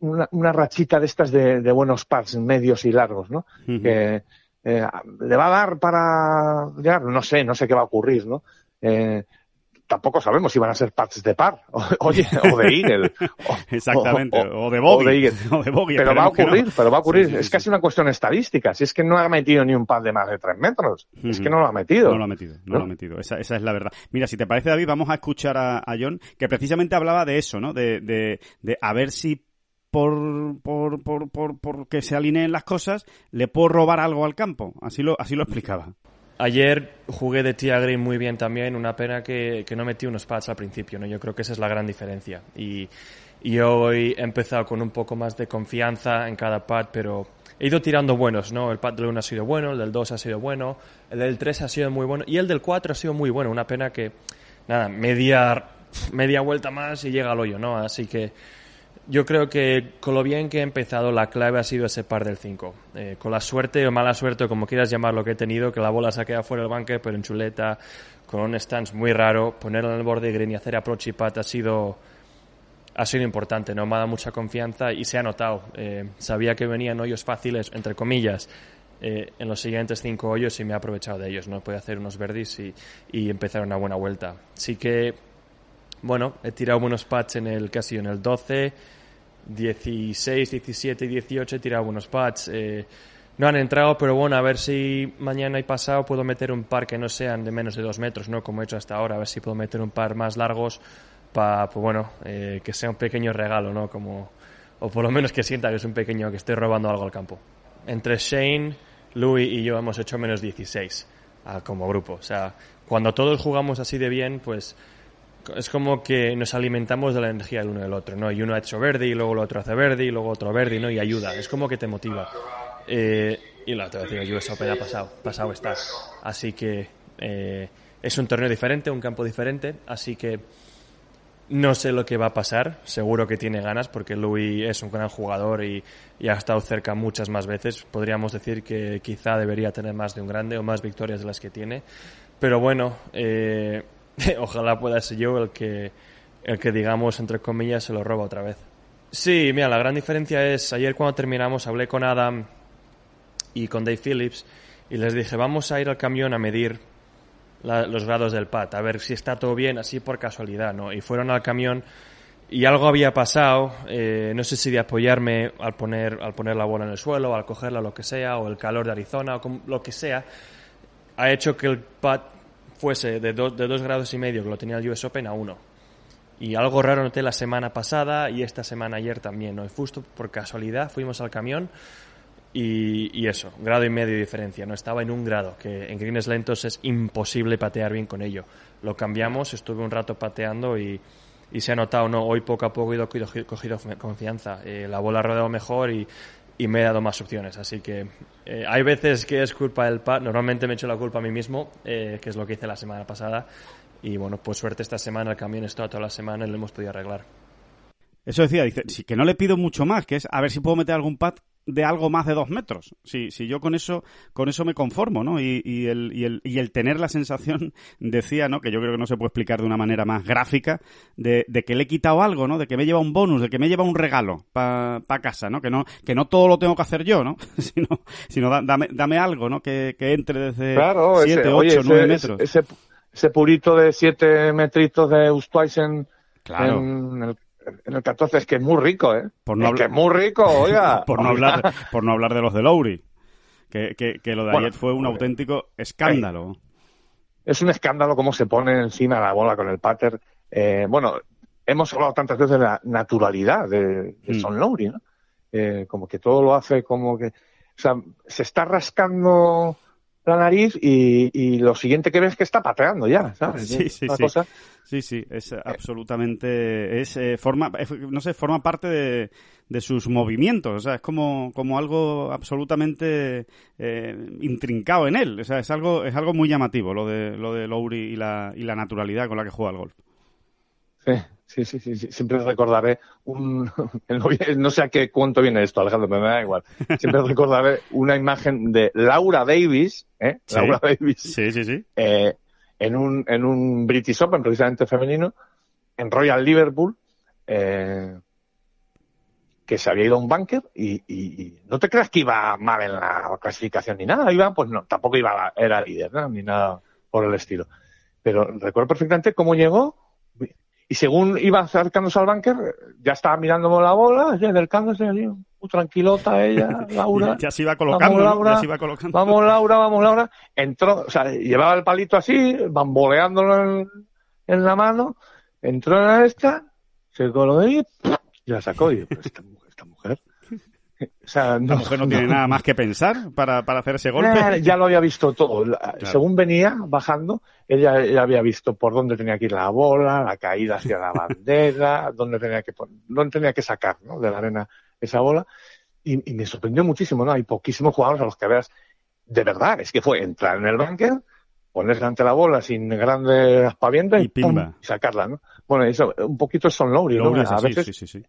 una, una rachita de estas de, de buenos pads medios y largos, ¿no? Que eh, le va a dar para llegar, no sé, no sé qué va a ocurrir, ¿no? Eh, tampoco sabemos si van a ser pads de par, o, oye, o de Eagle. o- Exactamente, o- o, de Bogey. o de Eagle. o de bogey, Pero va a ocurrir, pero va a ocurrir. Es sí, casi una cuestión estadística. Si es que no ha metido ni un pad de más de tres metros. Es que no lo ha metido. No lo ha metido, no, ¿No? lo ha metido. Esa, esa es la verdad. Mira, si te parece, David, vamos a escuchar a, a John, que precisamente hablaba de eso, ¿no? De, de, de a ver si por, por, por, por, por que se alineen las cosas, le puedo robar algo al campo. Así lo, así lo explicaba. Ayer jugué de tía green muy bien también, una pena que, que no metí unos pads al principio, ¿no? Yo creo que esa es la gran diferencia. Y, y hoy he empezado con un poco más de confianza en cada pad, pero he ido tirando buenos, ¿no? El pad del 1 ha sido bueno, el del 2 ha sido bueno, el del 3 ha sido muy bueno y el del 4 ha sido muy bueno. Una pena que, nada, media, media vuelta más y llega al hoyo, ¿no? Así que yo creo que con lo bien que he empezado, la clave ha sido ese par del 5. Eh, con la suerte o mala suerte, como quieras llamarlo, que he tenido, que la bola se ha quedado fuera del banque, pero en chuleta, con un stance muy raro, ponerla en el borde de green y hacer approach y pat ha sido, ha sido importante, ¿no? Me ha dado mucha confianza y se ha notado. Eh, sabía que venían hoyos fáciles, entre comillas, eh, en los siguientes cinco hoyos y me he aprovechado de ellos, ¿no? Puede hacer unos verdes y, y empezar una buena vuelta. Así que, bueno, he tirado buenos pads en el casi en el 12, 16, 17 y 18 he tirado buenos pads. Eh, no han entrado, pero bueno, a ver si mañana y pasado puedo meter un par que no sean de menos de dos metros, ¿no? Como he hecho hasta ahora, a ver si puedo meter un par más largos para, pues bueno, eh, que sea un pequeño regalo, ¿no? Como, o por lo menos que sienta que es un pequeño, que estoy robando algo al campo. Entre Shane, Louis y yo hemos hecho menos 16. como grupo. O sea, cuando todos jugamos así de bien, pues es como que nos alimentamos de la energía del uno del otro, ¿no? Y uno ha hecho verde y luego el otro hace verde y luego otro verde, ¿no? Y ayuda. Es como que te motiva. Eh, y la otra vez US Open ha pasado, pasado está. Así que eh, es un torneo diferente, un campo diferente, así que no sé lo que va a pasar, seguro que tiene ganas porque Louis es un gran jugador y, ha estado cerca muchas más veces. Podríamos decir que quizá debería tener más de un grande o más victorias de las que tiene. Pero bueno, eh, ojalá pueda ser yo el que, el que digamos, entre comillas, se lo roba otra vez. Sí, mira, la gran diferencia es, ayer cuando terminamos hablé con Adam y con Dave Phillips y les dije, vamos a ir al camión a medir los grados del pad, a ver si está todo bien, así por casualidad, ¿no? Y fueron al camión y algo había pasado, eh, no sé si de apoyarme al poner, al poner la bola en el suelo, al cogerla, lo que sea, o el calor de Arizona, o lo que sea, ha hecho que el pad fuese de, de dos grados y medio, que lo tenía el US Open, a uno. Y algo raro noté la semana pasada y esta semana ayer también, ¿no? Y justo por casualidad fuimos al camión, y, eso, grado y medio de diferencia. No estaba en un grado, que en greens lentos es imposible patear bien con ello. Lo cambiamos, estuve un rato pateando y, se ha notado, ¿no? Hoy poco a poco he ido cogido, confianza. Eh, la bola ha rodado mejor y, me he dado más opciones. Así que eh, hay veces que es culpa del pad. Normalmente me echo la culpa a mí mismo, eh, que es lo que hice la semana pasada. Y bueno, pues suerte esta semana, el camión está toda la semana y lo hemos podido arreglar. Eso decía, dice, sí, que no le pido mucho más, que es a ver si puedo meter algún pad de algo más de dos metros. Si, si yo con eso, con eso me conformo, ¿no? Y, y, el, y, el, y el tener la sensación, decía, ¿no? Que yo creo que no se puede explicar de una manera más gráfica, de, de que le he quitado algo, ¿no? De que me lleva un bonus, de que me lleva un regalo para pa casa, ¿no? Que no, que no todo lo tengo que hacer yo, ¿no? sino, sino dame, dame algo, ¿no? Que, que entre desde claro, 7, 8, 9 metros. Ese, ese, purito de 7 metritos de Ustweisen claro. en el en el 14 es que es muy rico, ¿eh? Por no es que es muy rico, oiga. por, no hablar, por no hablar de los de Lowry, que, que, lo de ayer fue un auténtico escándalo. Es un escándalo cómo se pone encima la bola con el pater. Eh, bueno, hemos hablado tantas veces de la naturalidad de, de mm. Son Lowry, ¿no? Eh, como que todo lo hace como que... O sea, se está rascando la nariz y, y, lo siguiente que ves es que está pateando ya, ¿sabes? Sí, sí, sí. Sí, sí, es absolutamente, es, eh, forma, no sé, forma parte de, de, sus movimientos, o sea, es como, como algo absolutamente eh, intrincado en él, o sea, es algo, es algo muy llamativo lo de, lo de Lowry y la, y la naturalidad con la que juega el golf. Sí, Sí, sí, sí, siempre recordaré un, no sé a qué cuento viene esto, Alejandro, pero me da igual. Siempre recordaré una imagen de Laura Davis, ¿eh? Laura Davis. Sí, sí, sí. Eh, en un, en un British Open, precisamente femenino, en Royal Liverpool, eh, que se había ido a un bunker y, no te creas que iba mal en la clasificación ni nada, iba, pues no, tampoco iba, era líder, ni nada por el estilo. Pero recuerdo perfectamente cómo llegó, y según iba acercándose al bunker, ya estaba mirando la bola, ya acercándose muy tranquilota ella, Laura. ya se iba colocando, vamos, Laura, ya se iba colocando. Vamos, Laura, vamos, Laura. Entró, o sea, llevaba el palito así, bamboleándolo en, la mano, entró en la esta, se coló y, y la sacó. Y esta, esta mujer o sea, no, la mujer no, tiene nada más que pensar para, para hacer ese golpe. ya lo había visto todo. Según venía bajando, ella ya había visto por dónde tenía que ir la bola, la caída hacia la bandera, dónde tenía que dónde tenía que sacar ¿no? de la arena esa bola. Y, me sorprendió muchísimo, ¿no? Hay poquísimos jugadores a los que veas, de verdad, es que fue entrar en el bunker, ponerse ante la bola sin grandes aspavientos y, y, sacarla, ¿no? Bueno, eso, un poquito son Lowry, ¿no? A veces, sí, sí, sí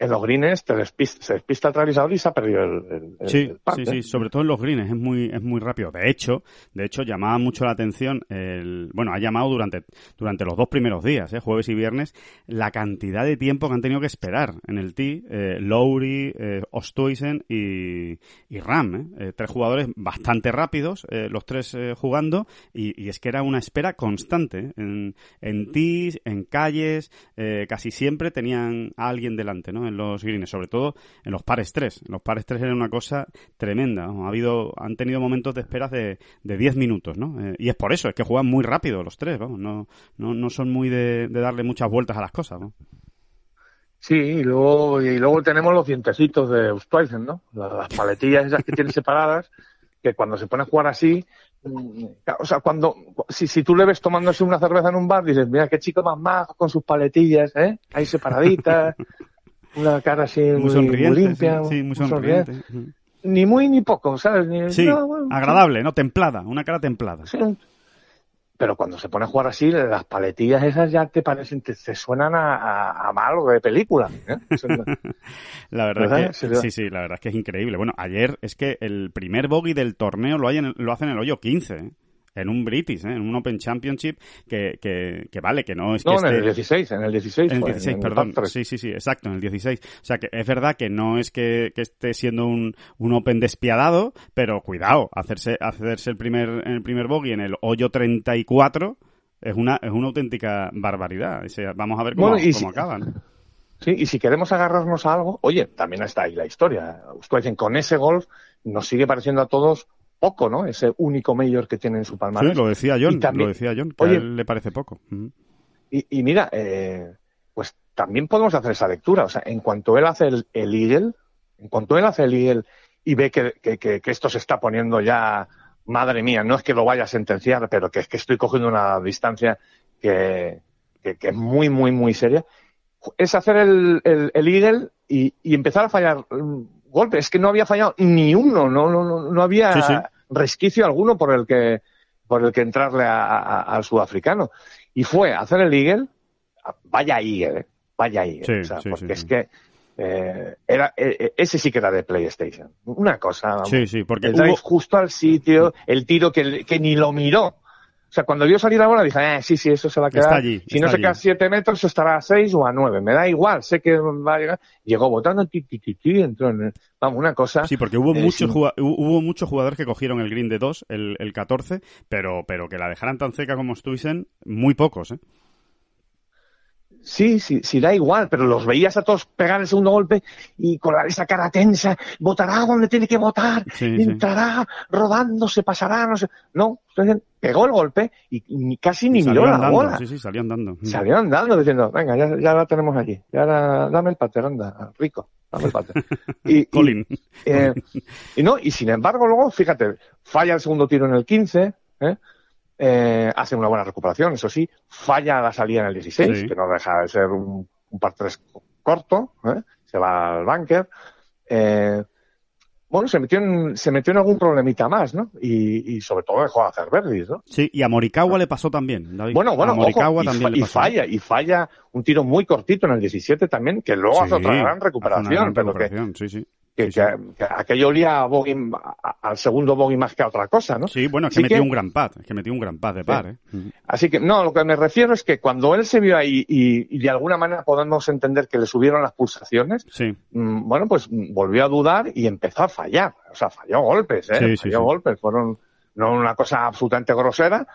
en los greens te despista, se despista el realizador y se ha perdido el, el, sí, sí, sí, sobre todo en los greens es muy es muy rápido. De hecho, de hecho llamaba mucho la atención el, bueno, ha llamado durante durante los dos primeros días, ¿eh? jueves y viernes, la cantidad de tiempo que han tenido que esperar en el tee, eh, Lowry, eh, y, y Ram, ¿eh? eh tres jugadores bastante rápidos, los tres jugando y, y, es que era una espera constante en en tees, en calles, casi siempre tenían a alguien delante, ¿no? En los greens, sobre todo en los pares 3. los pares 3 era una cosa tremenda. Ha habido, han tenido momentos de espera de, de 10 minutos, ¿no? Eh, y es por eso, es que juegan muy rápido los tres, vamos, no, no, no son muy de, darle muchas vueltas a las cosas, ¿no? Sí, y luego, y luego tenemos los dientecitos de Ustweisen, ¿no? Las, paletillas esas que tiene separadas, que cuando se pone a jugar así, mm, o sea, cuando, si, si tú le ves tomándose una cerveza en un bar, dices, mira qué chico más majo con sus paletillas, ¿eh? Ahí separaditas, una cara así muy, Muy sonriente. muy limpia. sí, sí, muy sonriente. Ni muy ni poco, ¿sabes? Ni, Sí, no, bueno, agradable, ¿no? Templada, una cara templada. sí, Pero cuando se pone a jugar así, las paletillas esas ya te parecen, te, te suenan a, a, a malo de película. ¿eh? La verdad ¿Verdad? es que, Sí, sí, sí, la verdad es que es increíble. Bueno, ayer es que el primer bogey del torneo lo, hay en el- lo hacen en el hoyo 15, ¿eh? En un British, ¿eh? en un Open Championship, que, que, que vale, que no es que no, en esté... el 16, en el 16. En el fue, 16, el perdón. Sí, sí, sí, exacto, en el 16. O sea, que es verdad que no es que, que esté siendo un, un Open despiadado, pero cuidado, hacerse, hacerse el primer, en el primer bogey en el hoyo 34 es una, es una auténtica barbaridad. O sea, vamos a ver cómo, Bueno, y cómo si- acaban. Sí, y si queremos agarrarnos a algo, oye, también está ahí la historia. Ustedes dicen, con ese golf nos sigue pareciendo a todos poco, ¿no? Ese único mayor que tiene en su palmarés. Sí, lo decía John, también- lo decía John, que Oye, a él le parece poco. Y, y mira, eh, pues también podemos hacer esa lectura. O sea, en cuanto él hace el, el Eagle, en cuanto él hace el Eagle y ve que, que- que- que esto se está poniendo ya, madre mía, no es que lo vaya a sentenciar, pero que es que estoy cogiendo una distancia que, que- que es muy, muy, muy seria, es hacer el, el, el Eagle y, y empezar a fallar mm, golpes. Es que no había fallado ni uno, no, no, no, no había Sí, sí. resquicio alguno por el que, por el que entrarle a- a- al sudafricano. Y fue hacer el Eagle, vaya Eagle, eh, vaya Eagle. Sí, o sea, porque es que eh, era, eh, eh, ese sí que era de PlayStation. Una cosa. Sí, sí, porque el hubo, justo al sitio, el tiro que, que ni lo miró. O sea, cuando vio salir la bola dije, eh, sí, sí, eso se va a Está quedar. allí, si no está se queda a allí. 7 metros, estará a 6 o a 9. Me da igual, sé que va a llegar. Llegó botando, ti, ti, ti, ti, entró en el- Vamos, una cosa. Sí, porque hubo Eh, muchos sí. hubo muchos jugadores que cogieron el green de 2, el, el 14, pero, pero que la dejaran tan seca como Stuisen, muy pocos, ¿eh? Sí, sí, sí, da igual, pero los veías a todos pegar el segundo golpe y con esa cara tensa, votará donde tiene que votar, Sí, sí. entrará rodando, se pasará, no sé. No, entonces, pegó el golpe y, casi ni Y miró la andando, bola. Sí, sí, salió andando. Salió andando diciendo, venga, ya, ya la tenemos allí, ya la- dame el pater, anda, rico, dame el pater. Y, y, Colin. eh, y no, y sin embargo, luego, fíjate, falla el segundo tiro en el 15, ¿eh? Eh, hace una buena recuperación, eso sí, falla la salida en el 16, Sí. que no deja de ser un, un par 3 corto, ¿eh? se va al bunker. Eh, bueno, se metió, en, se metió en algún problemita más, ¿no? Y, y sobre todo dejó de hacer verdis, ¿no? Sí, y a Morikawa le pasó también, David. Bueno, bueno, a Morikawa ojo, también le y falla, y falla un tiro muy cortito en el 17 también, que luego hace otra gran recuperación, gran pero que, sí, sí. Que, aquello olía a bogey- a- al segundo bogey más que a otra cosa, ¿no? Sí, bueno, es que Así metió un gran pad, es que metió un gran pad de par, ¿eh? Así que, no, lo que me refiero es que cuando él se vio ahí y, y de alguna manera podemos entender que le subieron las pulsaciones, Sí, mm, bueno, pues volvió a dudar y empezó a fallar. O sea, falló golpes, ¿eh? Sí, sí, falló sí. golpes. Fueron, no una cosa absolutamente grosera,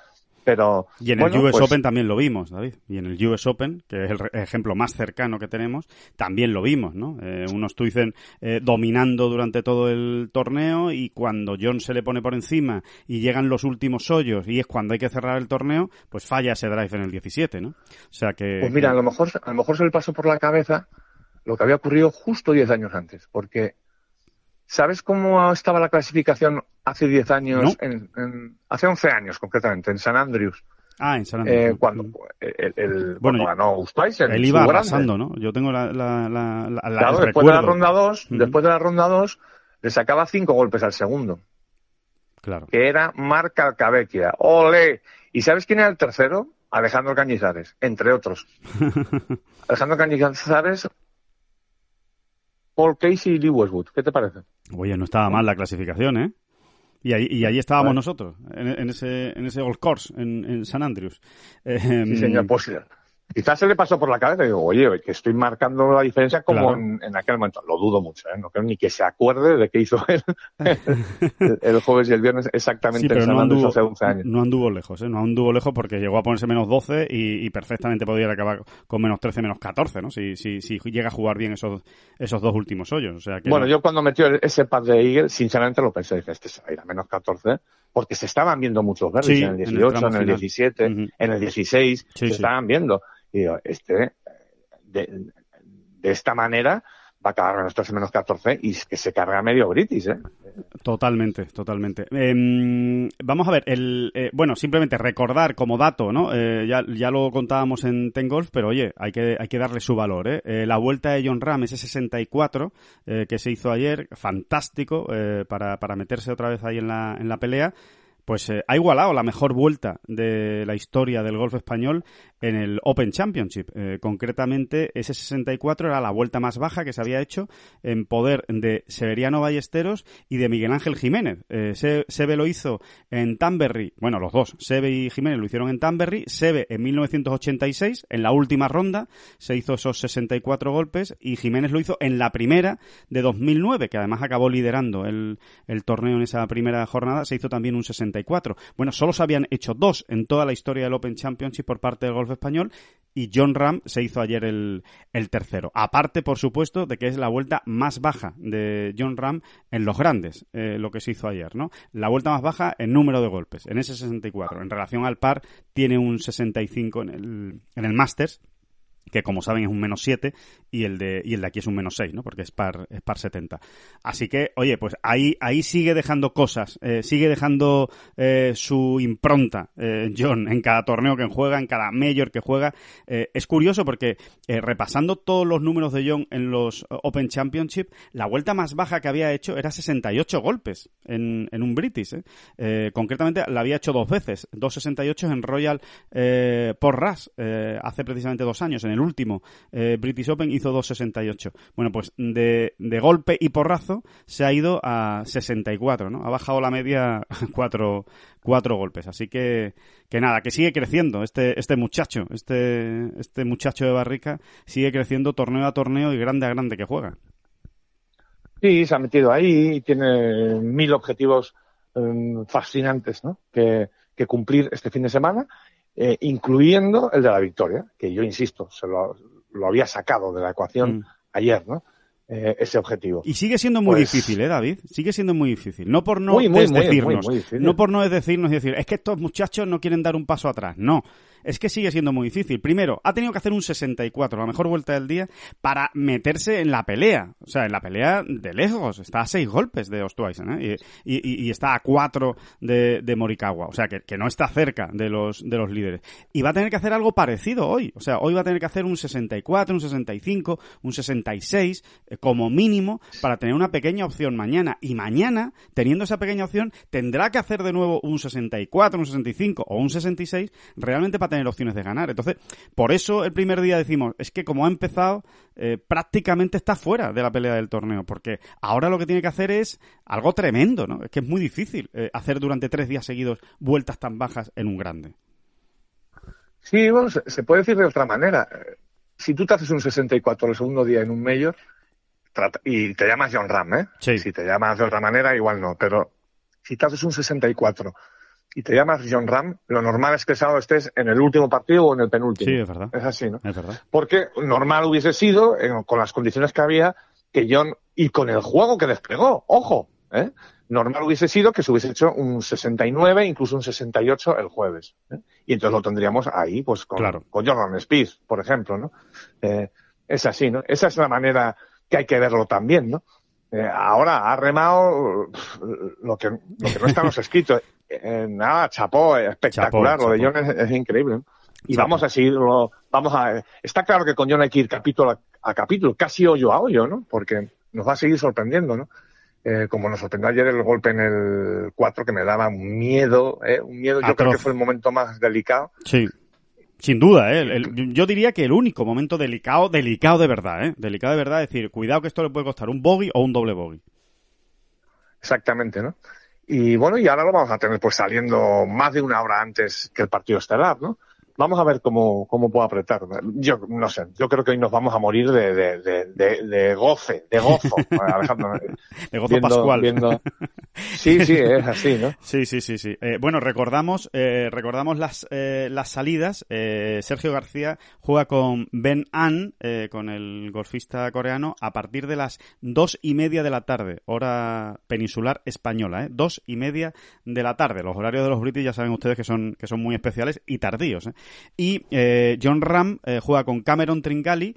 pero. Y en bueno, el US pues, Open también lo vimos, David. Y en el US Open, que es el ejemplo más cercano que tenemos, también lo vimos, ¿no? Eh, unos Tuicen eh, dominando durante todo el torneo y cuando John se le pone por encima y llegan los últimos hoyos y es cuando hay que cerrar el torneo, pues falla ese drive en el 17, ¿no? O sea que... Pues mira, a lo mejor, a lo mejor se le pasó por la cabeza lo que había ocurrido justo 10 años antes, porque ¿sabes cómo estaba la clasificación hace 10 años, No. en, en- hace 11 años concretamente, en San Andrews, Ah, en San Andrés. eh, ¿no? cuando el, el- Bueno, cuando ganó Él iba arrasando, ¿no? Yo tengo la... la, la, la- la- Claro, después de la ronda 2, Ujú. después de la ronda 2, le sacaba 5 golpes al segundo, Claro. que era Marc Alcavecchia. ¡Ole! ¿Y sabes quién era el tercero? Alejandro Cañizares, entre otros. Alejandro Cañizares, Paul Casey y Lee Westwood. ¿Qué te parece? Oye, no estaba mal la clasificación, ¿eh? Y ahí, y ahí estábamos nosotros, en, en ese, en ese Gold Course, en, en San Andrews. Eh, Sí, señor. Pues quizás se le pasó por la cabeza y digo, oye, que estoy marcando la diferencia como Claro. en, en aquel momento. Lo dudo mucho, ¿eh? No creo ni que se acuerde de qué hizo él el, el jueves y el viernes exactamente Sí, pero no anduvo, hace 11 años. no anduvo lejos, ¿eh? No anduvo lejos porque llegó a ponerse menos 12 y, y perfectamente podría acabar con menos 13, menos 14, ¿no? Si, si, si llega a jugar bien esos, esos dos últimos hoyos. O sea que Bueno, no- yo cuando metió ese pad de Eagle, sinceramente lo pensé, dije, este se va a ir a menos 14, porque se estaban viendo muchos verdes Sí, en el en el 18, en el, final. 17, Ujú. en el 16, Sí, se sí. estaban viendo. Y digo, este, de, de esta manera va a acabar menos 13, menos 14 y que se carga medio British, ¿eh? Totalmente, totalmente. Em, vamos a ver, el, eh, bueno, simplemente recordar como dato, ¿no? Eh, ya, ya lo contábamos en Ten Golf, pero oye, hay que, hay que darle su valor, ¿eh? eh la vuelta de John Ram, ese 64 que se hizo ayer, fantástico para, para meterse otra vez ahí en la, en la pelea pues ha igualado la mejor vuelta de la historia del golf español en el Open Championship. Eh, concretamente, ese 64 era la vuelta más baja que se había hecho en poder de Severiano Ballesteros y de Miguel Ángel Jiménez. Eh, Sebe lo hizo en Tamberry, bueno, los dos, Sebe y Jiménez lo hicieron en Tamberry. Sebe en 1986, en la última ronda, se hizo esos 64 golpes y Jiménez lo hizo en la primera de 2009, que además acabó liderando el, el torneo en esa primera jornada, se hizo también un 64 bueno, solo se habían hecho dos en toda la historia del Open Championship por parte del golf español y John Ram se hizo ayer el, tercero. Aparte, por supuesto, de que es la vuelta más baja de John Ram en los grandes, eh, lo que se hizo ayer, ¿no? La vuelta más baja en número de golpes, en ese 64. En relación al par, tiene un 65 en el, en el Masters, que como saben es un menos 7 y el de y el de aquí es un menos 6, ¿no? Porque es par es par 70. Así que, oye, pues ahí ahí sigue dejando cosas, eh, sigue dejando eh, su impronta eh, John en cada torneo que juega, en cada major que juega. es curioso porque repasando todos los números de John en los Open Championship, la vuelta más baja que había hecho era 68 golpes en, en un British. concretamente la había hecho dos veces, dos 68 en Royal por Ras hace precisamente dos años último eh, British Open hizo 2.68. Bueno, pues de, golpe y porrazo se ha ido a 64, ¿no? Ha bajado la media cuatro, cuatro golpes. Así que, que nada, que sigue creciendo este, este muchacho, este, este muchacho de Barrica sigue creciendo torneo a torneo y grande a grande que juega. Sí, se ha metido ahí y tiene mil objetivos em, fascinantes, ¿no? Que cumplir este fin de semana eh, incluyendo el de la victoria, que yo insisto, se lo, había sacado de la ecuación mm. ayer, ¿no? Eh, ese objetivo. Y sigue siendo muy pues difícil, ¿eh, David? Sigue siendo muy difícil. No por no decirnos, no por no decirnos y decir, es que estos muchachos no quieren dar un paso atrás. No es que sigue siendo muy difícil. Primero, ha tenido que hacer un 64, la mejor vuelta del día, para meterse en la pelea. O sea, en la pelea de lejos. Está a seis golpes de Ostweisen, ¿eh? Y, está a cuatro de, Morikawa. O sea, que, no está cerca de los, de los líderes. Y va a tener que hacer algo parecido hoy. O sea, hoy va a tener que hacer un 64, un 65, un 66, eh, como mínimo, para tener una pequeña opción mañana. Y mañana, teniendo esa pequeña opción, tendrá que hacer de nuevo un 64, un 65 o un 66, realmente para tener opciones de ganar. Entonces, por eso el primer día decimos, es que como ha empezado, eh, prácticamente está fuera de la pelea del torneo, porque ahora lo que tiene que hacer es algo tremendo, ¿no? Es que es muy difícil eh, hacer durante tres días seguidos vueltas tan bajas en un grande. Sí, bueno, se, puede decir de otra manera. Si tú te haces un 64 el segundo día en un mayor, y te llamas John Ram, ¿eh? Si te llamas de otra manera, igual no, pero si te haces un 64 y te llamas John Ram, lo normal es que sábado estés en el último partido o en el penúltimo. Sí, es verdad. Es así, ¿no? Es verdad. Porque normal hubiese sido, con las condiciones que había, que John, y con el juego que desplegó, ojo, ¿eh? normal hubiese sido que se hubiese hecho un 69, incluso un 68 el jueves. ¿eh? Y entonces lo tendríamos ahí, pues con, con Jordan Speed, por ejemplo, ¿no? Eh, es así, ¿no? Esa es la manera que hay que verlo también, ¿no? Eh, ahora ha remado lo que, lo que no está en los escritos. Eh, nada, chapó, espectacular. Lo de John es, increíble. Y vamos a seguirlo. Vamos a. Está claro que con John hay que ir capítulo a, capítulo, casi hoyo a hoyo, ¿no? Porque nos va a seguir sorprendiendo, ¿no? Eh, como nos sorprendió ayer el golpe en el 4, que me daba un miedo, ¿eh? Un miedo. Yo creo que fue el momento más delicado. Sí. Sin duda, ¿eh? yo diría que el único momento delicado, delicado de verdad, ¿eh? Delicado de verdad, es decir, cuidado que esto le puede costar un bogey o un doble bogey. Exactamente, ¿no? Y bueno, y ahora lo vamos a tener pues saliendo más de una hora antes que el partido estelar, ¿no? Vamos a ver cómo, cómo puedo apretar. Yo no sé, yo creo que hoy nos vamos a morir de, de, de, de, goce, de gozo, Alejandro. de gozo pascual. Sí, sí, es así, ¿no? Sí, sí, sí, sí. Eh, bueno, recordamos, eh, recordamos las, eh, las salidas. Eh, Sergio García juega con Ben An, eh, con el golfista coreano, a partir de las dos y media de la tarde, hora peninsular española, ¿eh? Dos y media de la tarde. Los horarios de los british ya saben ustedes que son, que son muy especiales y tardíos. Y John Ram juega con Cameron Tringali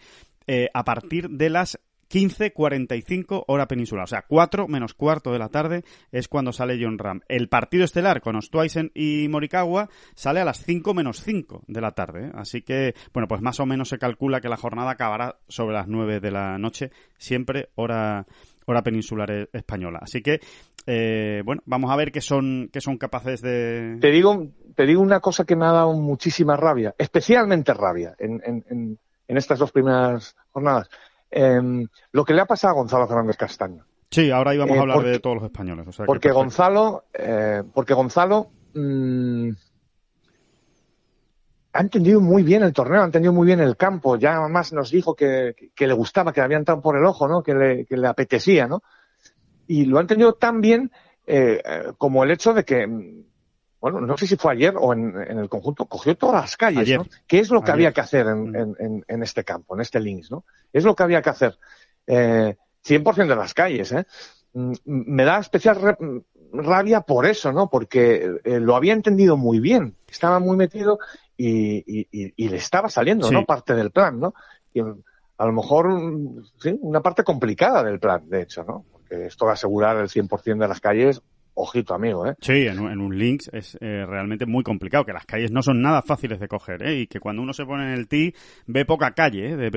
eh, a partir de las 15.45 hora peninsular. O sea, 4 menos cuarto de la tarde es cuando sale John Ram. El partido estelar con Ostweisen y Morikawa sale a las 5 menos 5 de la tarde. ¿eh? Así que, bueno, pues más o menos se calcula que la jornada acabará sobre las 9 de la noche, siempre hora hora peninsular e-, española. Así que, eh, bueno, vamos a ver qué son, qué son capaces de... Te digo, te digo una cosa que me ha dado muchísima rabia, especialmente rabia en, en, en estas dos primeras jornadas. Em, lo que le ha pasado a Gonzalo Fernández Castaño. Sí, ahora íbamos a eh, hablar de todos los españoles. porque, Gonzalo, eh, porque Gonzalo, mmm, ha entendido muy bien el torneo, ha entendido muy bien el campo. Ya además nos dijo que, le gustaba, que le había entrado por el ojo, ¿no? Que le, que le apetecía, ¿no? Y lo ha entendido tan bien eh, como el hecho de que, bueno, no sé si fue ayer o en, el conjunto, cogió todas las calles, ¿no? ¿Qué es lo que había que hacer mm. en, en, este campo, en este links, ¿no? Es lo que había que hacer. Eh, 100% de las calles, ¿eh? Mm, me da especial rabia por eso, ¿no? Porque eh, lo había entendido muy bien, estaba muy metido y, le estaba saliendo, ¿no? Parte del plan, ¿no? Y a lo mejor, sí, una parte complicada del plan, de hecho, ¿no? Porque esto de asegurar el 100% de las calles, ojito amigo, ¿eh? Sí, en, un links es eh, realmente muy complicado, que las calles no son nada fáciles de coger, ¿eh? Y que cuando uno se pone en el tee ve poca calle, ¿eh?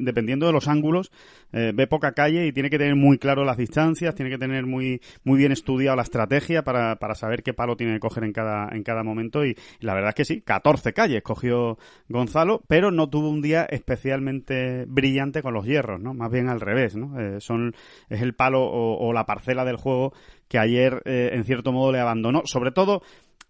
dependiendo de los ángulos, eh, ve poca calle y tiene que tener muy claro las distancias, tiene que tener muy muy bien estudiado la estrategia para, para saber qué palo tiene que coger en cada, en cada momento y, la verdad es que sí, 14 calles cogió Gonzalo, pero no tuvo un día especialmente brillante con los hierros, ¿no? Más bien al revés, ¿no? Eh, son, es el palo o, o la parcela del juego que ayer, eh, en cierto modo, le abandonó, sobre todo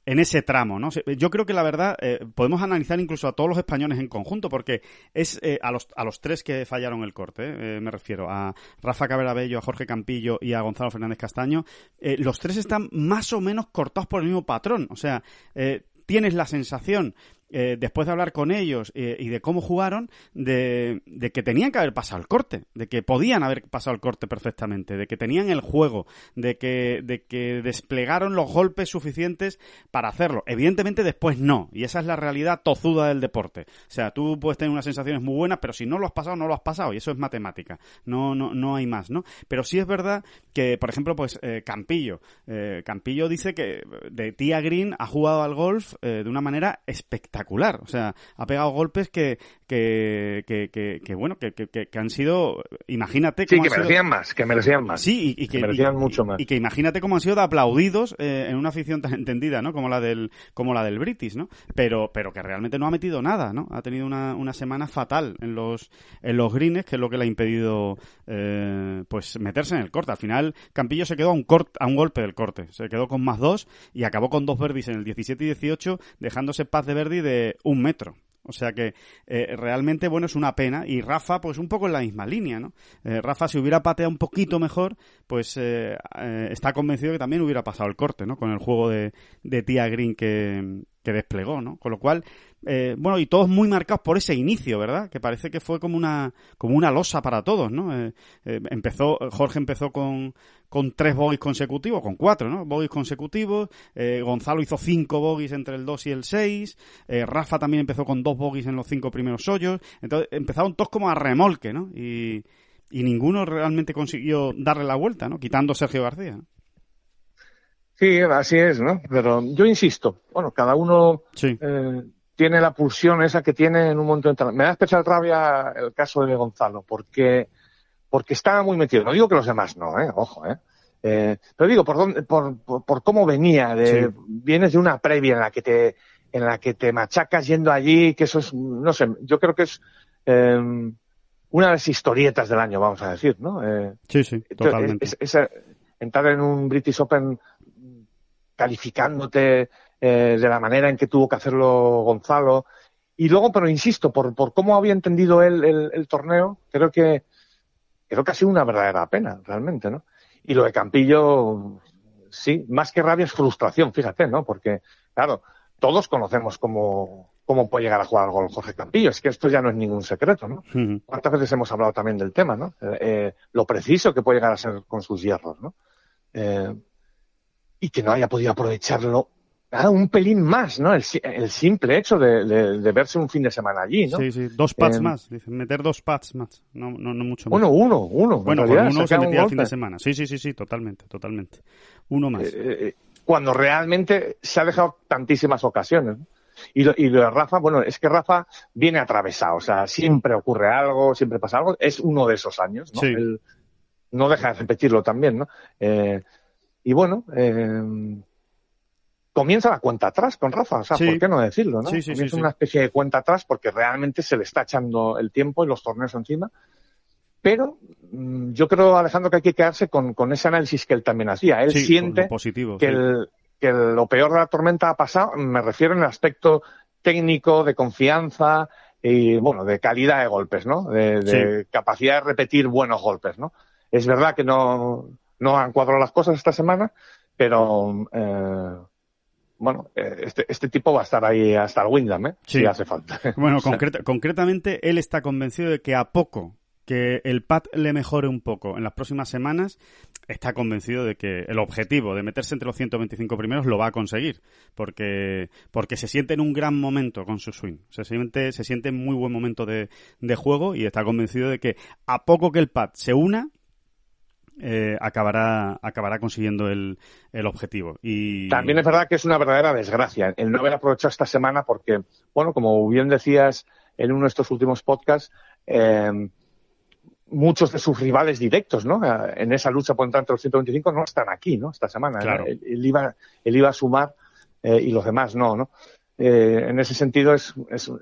en ese tramo, ¿no? Yo creo que la verdad eh, podemos analizar incluso a todos los españoles en conjunto, porque es eh, a, los, a los tres que fallaron el corte, me refiero a Rafa Caberabello, a Jorge Campillo y a Gonzalo Fernández Castaño, los tres están más o menos cortados por el mismo patrón, o sea, tienes la sensación eh, después de hablar con ellos eh, y de cómo jugaron, de, que tenían que haber pasado el corte, de que podían haber pasado el corte perfectamente, de que tenían el juego, de que, de que desplegaron los golpes suficientes para hacerlo. Evidentemente después no, y esa es la realidad tozuda del deporte. O sea, tú puedes tener unas sensaciones muy buenas, pero si no lo has pasado, no lo has pasado, y eso es matemática. No, no, no hay más, ¿no? Pero sí es verdad que, por ejemplo, pues eh, Campillo. Campillo dice que de Tía Green ha jugado al golf de una manera espectacular espectacular. O sea, ha pegado golpes que, que, que, que, bueno, que, que, han sido, imagínate. Sí, que merecían más, que merecían más. Sí, y, que, merecían mucho más. Y que imagínate cómo han sido de aplaudidos eh, en una afición tan entendida, ¿no? Como la del, como la del British, ¿no? Pero, pero que realmente no ha metido nada, ¿no? Ha tenido una, una semana fatal en los, en los greens, que es lo que le ha impedido, eh, pues, meterse en el corte. Al final, Campillo se quedó a un, corte, a un golpe del corte. Se quedó con más dos y acabó con dos verdis en el 17 y 18, dejándose paz de verdi de un metro. O sea que eh, realmente, bueno, es una pena. Y Rafa, pues un poco en la misma línea, ¿no? Eh, Rafa, si hubiera pateado un poquito mejor, pues eh, está convencido que también hubiera pasado el corte, ¿no? Con el juego de, de Tía Green que, que desplegó, ¿no? Con lo cual, eh, bueno, y todos muy marcados por ese inicio, ¿verdad? Que parece que fue como una, como una losa para todos, ¿no? Eh, eh, empezó, Jorge empezó con, con tres bogies consecutivos, con cuatro, ¿no? Bogies consecutivos, Gonzalo hizo cinco bogies entre el 2 y el 6, Rafa también empezó con dos bogies en los cinco primeros hoyos, entonces empezaron todos como a remolque, ¿no? Y, y ninguno realmente consiguió darle la vuelta, ¿no? Quitando Sergio García, ¿no? Sí, así es, ¿no? Pero yo insisto, bueno, cada uno eh, tiene la pulsión esa que tiene en un momento de Me da especial rabia el caso de Gonzalo, porque, porque estaba muy metido. No digo que los demás no, ¿eh? Ojo, ¿eh? eh pero digo, por, dónde, por, por, cómo venía, de, vienes de una previa en la que te, en la que te machacas yendo allí, que eso es, no sé, yo creo que es eh, una de las historietas del año, vamos a decir, ¿no? Eh, sí, sí, totalmente. entrar en un British Open calificándote eh, de la manera en que tuvo que hacerlo Gonzalo. Y luego, pero insisto, por, por cómo había entendido él el, torneo, creo que, creo que ha sido una verdadera pena, realmente, ¿no? Y lo de Campillo, sí, más que rabia es frustración, fíjate, ¿no? Porque, claro, todos conocemos cómo, cómo puede llegar a jugar gol Jorge Campillo. Es que esto ya no es ningún secreto, ¿no? ¿Cuántas veces hemos hablado también del tema, ¿no? Eh, eh, lo preciso que puede llegar a ser con sus hierros, ¿no? Eh, y que no haya podido aprovecharlo Ah, un pelín más, ¿no? El, simple hecho de, verse un fin de semana allí, ¿no? Sí, sí, dos pads em, más, meter dos pads más, no, no, no mucho más. Bueno, uno, uno. Bueno, uno se metía el fin de semana. Sí, sí, sí, sí, totalmente, totalmente. Uno más. Eh, eh, cuando realmente se ha dejado tantísimas ocasiones. Y lo, y lo de Rafa, bueno, es que Rafa viene atravesado, o sea, siempre ocurre algo, siempre pasa algo. Es uno de esos años, ¿no? no deja de repetirlo también, ¿no? Y bueno, eh, comienza la cuenta atrás con Rafa, o sea, ¿por qué no decirlo, no? Sí, comienza una especie de cuenta atrás porque realmente se le está echando el tiempo y los torneos encima. Pero mm, yo creo, Alejandro, que hay que quedarse con, con ese análisis que él también hacía. Él siente que, el, que lo peor de la tormenta ha pasado, me refiero en el aspecto técnico, de confianza y, bueno, de calidad de golpes, ¿no? De, capacidad de repetir buenos golpes, ¿no? Es verdad que no, no han cuadrado las cosas esta semana, pero eh, bueno, eh, este, este tipo va a estar ahí hasta el Windham, ¿eh? Si hace falta. Bueno, concretamente, él está convencido de que a poco que el pad le mejore un poco en las próximas semanas, está convencido de que el objetivo de meterse entre los 125 primeros lo va a conseguir, porque, porque se siente en un gran momento con su swing, se siente, se siente en muy buen momento de, de juego y está convencido de que a poco que el pad se una, eh, acabará, acabará consiguiendo el, el, objetivo. Y... También es verdad que es una verdadera desgracia el no haber aprovechado esta semana porque, bueno, como bien decías en uno de estos últimos podcasts, eh, muchos de sus rivales directos, ¿no? En esa lucha por entrar entre los 125 no están aquí, ¿no? Esta semana. Él, iba, él iba a sumar eh, y los demás no, ¿no? en ese sentido es, es,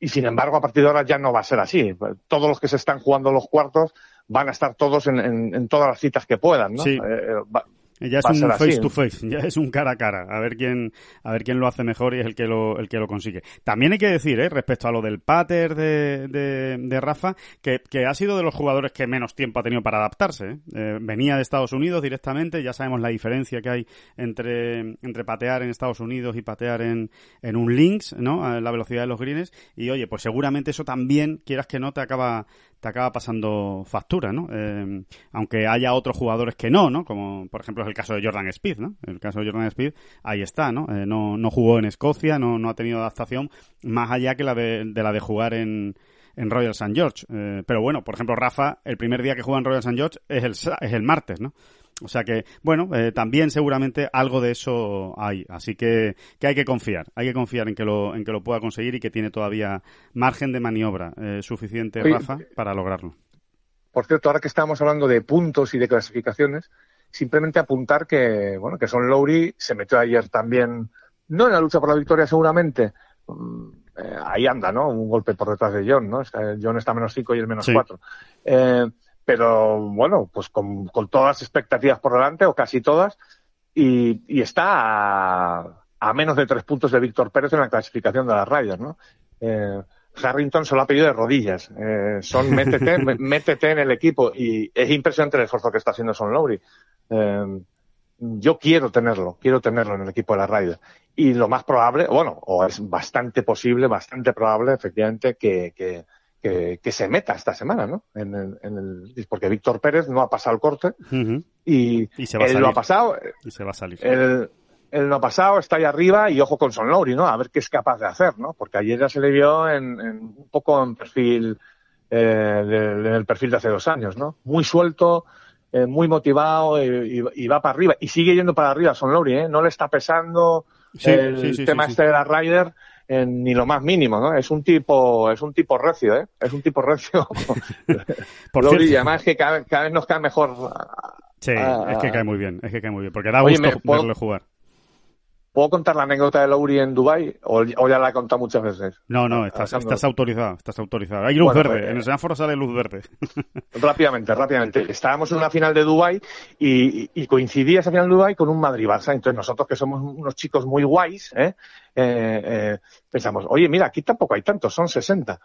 y sin embargo a partir de ahora ya no va a ser así. Todos los que se están jugando los cuartos van a estar todos en, en, todas las citas que puedan, ¿no? Sí. Eh, eh, ya es un face to face, ya es un cara a cara, a ver quién, a ver quién lo hace mejor y es el que lo, el que lo consigue. También hay que decir, ¿eh? respecto a lo del pater de, de, Rafa, que, que, ha sido de los jugadores que menos tiempo ha tenido para adaptarse. ¿eh? Eh, venía de Estados Unidos directamente, ya sabemos la diferencia que hay entre, entre patear en Estados Unidos y patear en, en un links, ¿no? la velocidad de los greens. Y oye, pues seguramente eso también, quieras que no, te acaba, te acaba pasando factura, ¿no? Eh, aunque haya otros jugadores que no, ¿no? Como por ejemplo es el caso de Jordan Speed, ¿no? El caso de Jordan Speed, ahí está, ¿no? Eh, no, no jugó en Escocia, no, no ha tenido adaptación más allá que la de, de la de jugar en, en Royal St. George. Eh, pero bueno, por ejemplo, Rafa, el primer día que juega en Royal St. George es el, es el martes, ¿no? O sea que, bueno, eh, también seguramente algo de eso hay. Así que, que hay que confiar. Hay que confiar en que lo, en que lo pueda conseguir y que tiene todavía margen de maniobra eh, suficiente, Rafa, para lograrlo. Por cierto, ahora que estamos hablando de puntos y de clasificaciones, simplemente apuntar que, bueno, que Son Lowry se metió ayer también, no en la lucha por la victoria seguramente, mm, eh, ahí anda, ¿no? Un golpe por detrás de John, ¿no? John está menos 5 y el menos 4 pero bueno, pues con, todas las expectativas por delante, o casi todas, y, está a, menos de tres puntos de Víctor Pérez en la clasificación de las Riders, ¿no? Eh, Harrington se lo ha pedido de rodillas. Eh, son métete, métete en el equipo y es impresionante el esfuerzo que está haciendo Son Lowry. Eh, yo quiero tenerlo, quiero tenerlo en el equipo de la Riders. Y lo más probable, bueno, o es bastante posible, bastante probable, efectivamente, que, que, que, se meta esta semana, ¿no? En el, porque Víctor Pérez no ha pasado el corte y, él lo ha pasado. Y se va a salir. Él, él, no ha pasado, está ahí arriba y ojo con Son Lowry, ¿no? A ver qué es capaz de hacer, ¿no? Porque ayer ya se le vio en, un poco en perfil, eh, en el perfil de hace dos años, ¿no? Muy suelto, eh, muy motivado y, va para arriba. Y sigue yendo para arriba Son Lowry, ¿eh? No le está pesando el tema este de la Ryder en ni lo más mínimo, ¿no? Es un tipo, es un tipo recio, ¿eh? Es un tipo recio. Por cierto. Y además que cada, vez nos cae mejor. Sí, es que cae muy bien, es que cae muy bien, porque da gusto verle jugar. ¿Puedo contar la anécdota de Lowry en Dubai o, ya la he contado muchas veces? No, no, estás, estás autorizado, estás autorizado. Hay luz verde, pues, en el semáforo sale luz verde. rápidamente, rápidamente. Estábamos en una final de Dubai y, coincidía esa final de Dubai con un Madrid-Barça. Entonces nosotros que somos unos chicos muy guays, ¿eh? Eh, eh, pensamos, oye, mira, aquí tampoco hay tantos, son 60.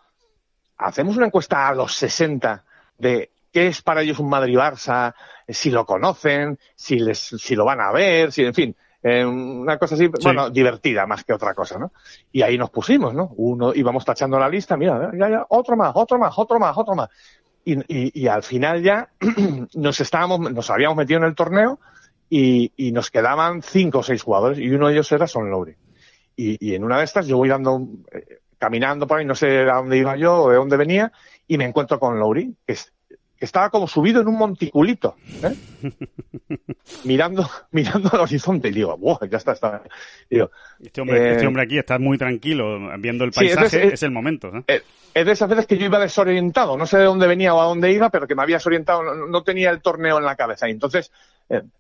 Hacemos una encuesta a los 60 de qué es para ellos un Madrid-Barça, si lo conocen, si, les, si lo van a ver, si, en fin eh, una cosa así, bueno, divertida más que otra cosa, ¿no? Y ahí nos pusimos, ¿no? Uno, íbamos tachando la lista, mira, ya, ya, otro más, otro más, otro más, otro más. Y, y, y al final ya nos estábamos, nos habíamos metido en el torneo y, y nos quedaban cinco o seis jugadores y uno de ellos era Son Lowry. Y, y en una de estas yo voy dando, eh, caminando por ahí, no sé a dónde iba yo o de dónde venía, y me encuentro con Lowry, que, es- que estaba como subido en un monticulito, ¿eh? mirando, mirando al horizonte, y digo, ¡buah! Ya está, está. Digo, Este hombre, Eh, este hombre aquí está muy tranquilo viendo el Sí, es de- paisaje, es, es- el momento. ¿eh? Es de esas veces que yo iba desorientado, no sé de dónde venía o a dónde iba, pero que me había desorientado, no, no tenía el torneo en la cabeza. Y entonces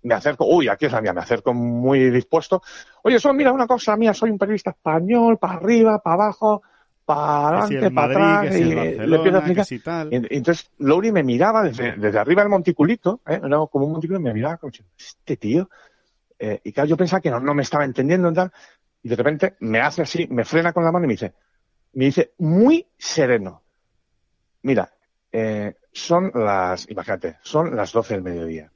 me acerco, uy, aquí es la mía, me acerco muy dispuesto. Oye, son, mira una cosa mía, soy un periodista español, para arriba, para abajo, para si adelante, el para atrás. si y le empiezo a que explicar. si tal. Y, y entonces Lowry me miraba desde, desde arriba del monticulito, ¿eh? era como un monticulito, y me miraba como este tío. Eh, y claro, yo pensaba que no, no me estaba entendiendo y tal. Y de repente me hace así, me frena con la mano y me dice, me dice muy sereno. Mira, eh, son las, imagínate, son las 12 del mediodía.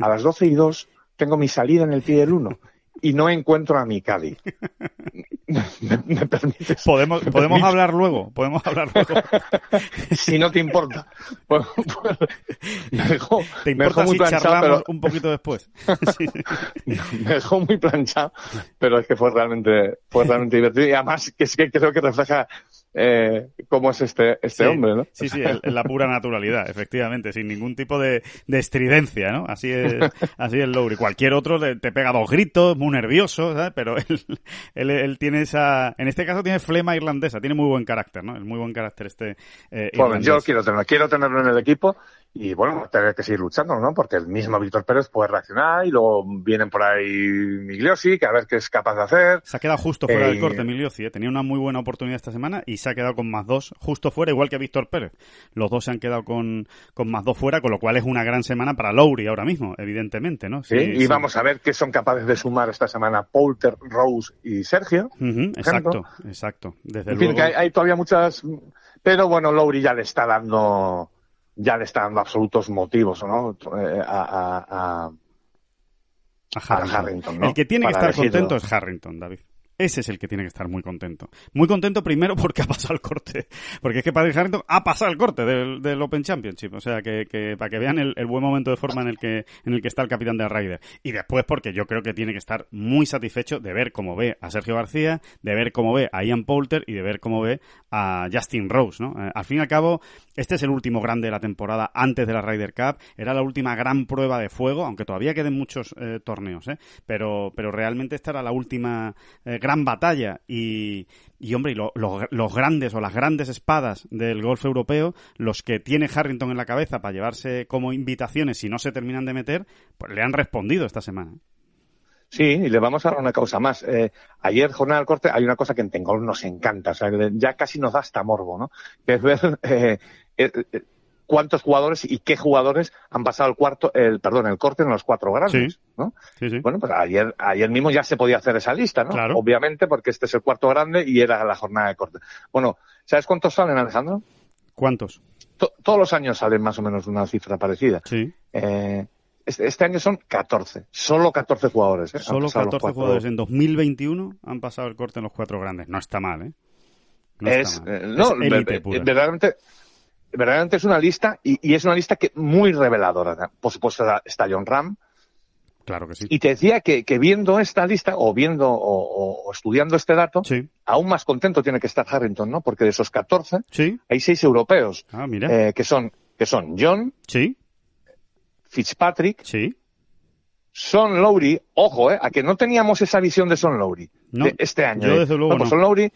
A las 12 y 2 tengo mi salida en el pie del 1 y no encuentro a mi Cádiz. ¿Me, me permites? Podemos, ¿Me podemos permites? hablar luego, podemos hablar luego. si no te importa. Pues, pues, me dejó, ¿Te me dejó importa muy si planchado, charlamos pero un poquito después? Sí. me dejó muy planchado, pero es que fue realmente, fue realmente divertido y además que es que creo que refleja eh, cómo es este, este Sí, hombre, ¿no? Sí, sí, en la pura naturalidad, efectivamente, sin ningún tipo de, de estridencia, ¿no? Así es, así es Lowry. Cualquier otro te, te pega dos gritos, muy nervioso, ¿sabes? Pero él, él, él tiene esa, en este caso tiene flema irlandesa, tiene muy buen carácter, ¿no? Es muy buen carácter este eh, Bueno, irlandés. yo quiero tenerlo, quiero tenerlo en el equipo y bueno, tener que seguir luchando, ¿no? Porque el mismo Víctor Pérez puede reaccionar y luego vienen por ahí Migliosi, que a ver qué es capaz de hacer. Se ha quedado justo fuera Eh, del corte, Emiliosi. ¿eh? Tenía una muy buena oportunidad esta semana y se ha quedado con más dos justo fuera, igual que Víctor Pérez. Los dos se han quedado con, con más dos fuera, con lo cual es una gran semana para Lowry ahora mismo, evidentemente, ¿no? ¿sí? y sí. vamos a ver qué son capaces de sumar esta semana Poulter, Rose y Sergio. Exacto, exacto. Desde En fin, luego. que hay, hay todavía muchas, pero bueno, Lowry ya le está dando, ya le está dando absolutos motivos, ¿no? Eh, a, a- a- a Harrington. a Harrington, ¿no? El que tiene que estar decirlo. contento es Harrington, David. Ese es el que tiene que estar muy contento. Muy contento primero porque ha pasado el corte. Porque es que Patrick Harrington ha pasado el corte del, Open Championship. O sea, que, para que vean el, el buen momento de forma en el que en el que está el capitán de Ryder. Y después porque yo creo que tiene que estar muy satisfecho de ver cómo ve a Sergio García, de ver cómo ve a Ian Poulter y de ver cómo ve a Justin Rose, ¿no? Eh, al fin y al cabo, este es el último grande de la temporada antes de la Ryder Cup. Era la última gran prueba de fuego, aunque todavía queden muchos eh, torneos, ¿eh? Pero, pero realmente esta era la última eh, gran batalla. Y, hombre, y lo- lo- los grandes o las grandes espadas del golf europeo, los que tiene Harrington en la cabeza para llevarse como invitaciones si no se terminan de meter, pues le han respondido esta semana. Sí, y le vamos a dar una causa más. Eh, ayer, jornada del corte, hay una cosa que en Tengol nos encanta, o sea, ya casi nos da hasta morbo, ¿no? Que es ver eh, eh, eh, cuántos jugadores y qué jugadores han pasado el cuarto, el, perdón, el corte en los cuatro grandes, Sí. ¿no? Sí, sí. Bueno, pues ayer, ayer mismo ya se podía hacer esa lista, ¿no? Claro. Obviamente, porque este es el cuarto grande y era la jornada de corte. Bueno, ¿sabes cuántos salen, Alejandro? ¿Cuántos? To- todos los años salen más o menos una cifra parecida. Sí. Eh, este, este año son 14, solo 14 jugadores. ¿eh? Solo pasado los 14 cuatro- jugadores en 2021 han pasado el corte en los cuatro grandes. No está mal, ¿eh? No es, está mal. eh, no, Es verdaderamente, verdaderamente es una lista y, y es una lista que muy reveladora. Por supuesto está- John Ram. Claro que sí. Y te decía que, que viendo esta lista o viendo o, estudiando este dato, Sí, aún más contento tiene que estar Harrington, ¿no? Porque de esos 14 sí. hay seis europeos Ah, mira. eh, que son que son John, Sí, Fitzpatrick, sí. Son Lowry, ojo, eh, a que no teníamos esa visión de Son Lowry No, de este año. yo eh. desde luego Bueno, pues no. Son Lowry,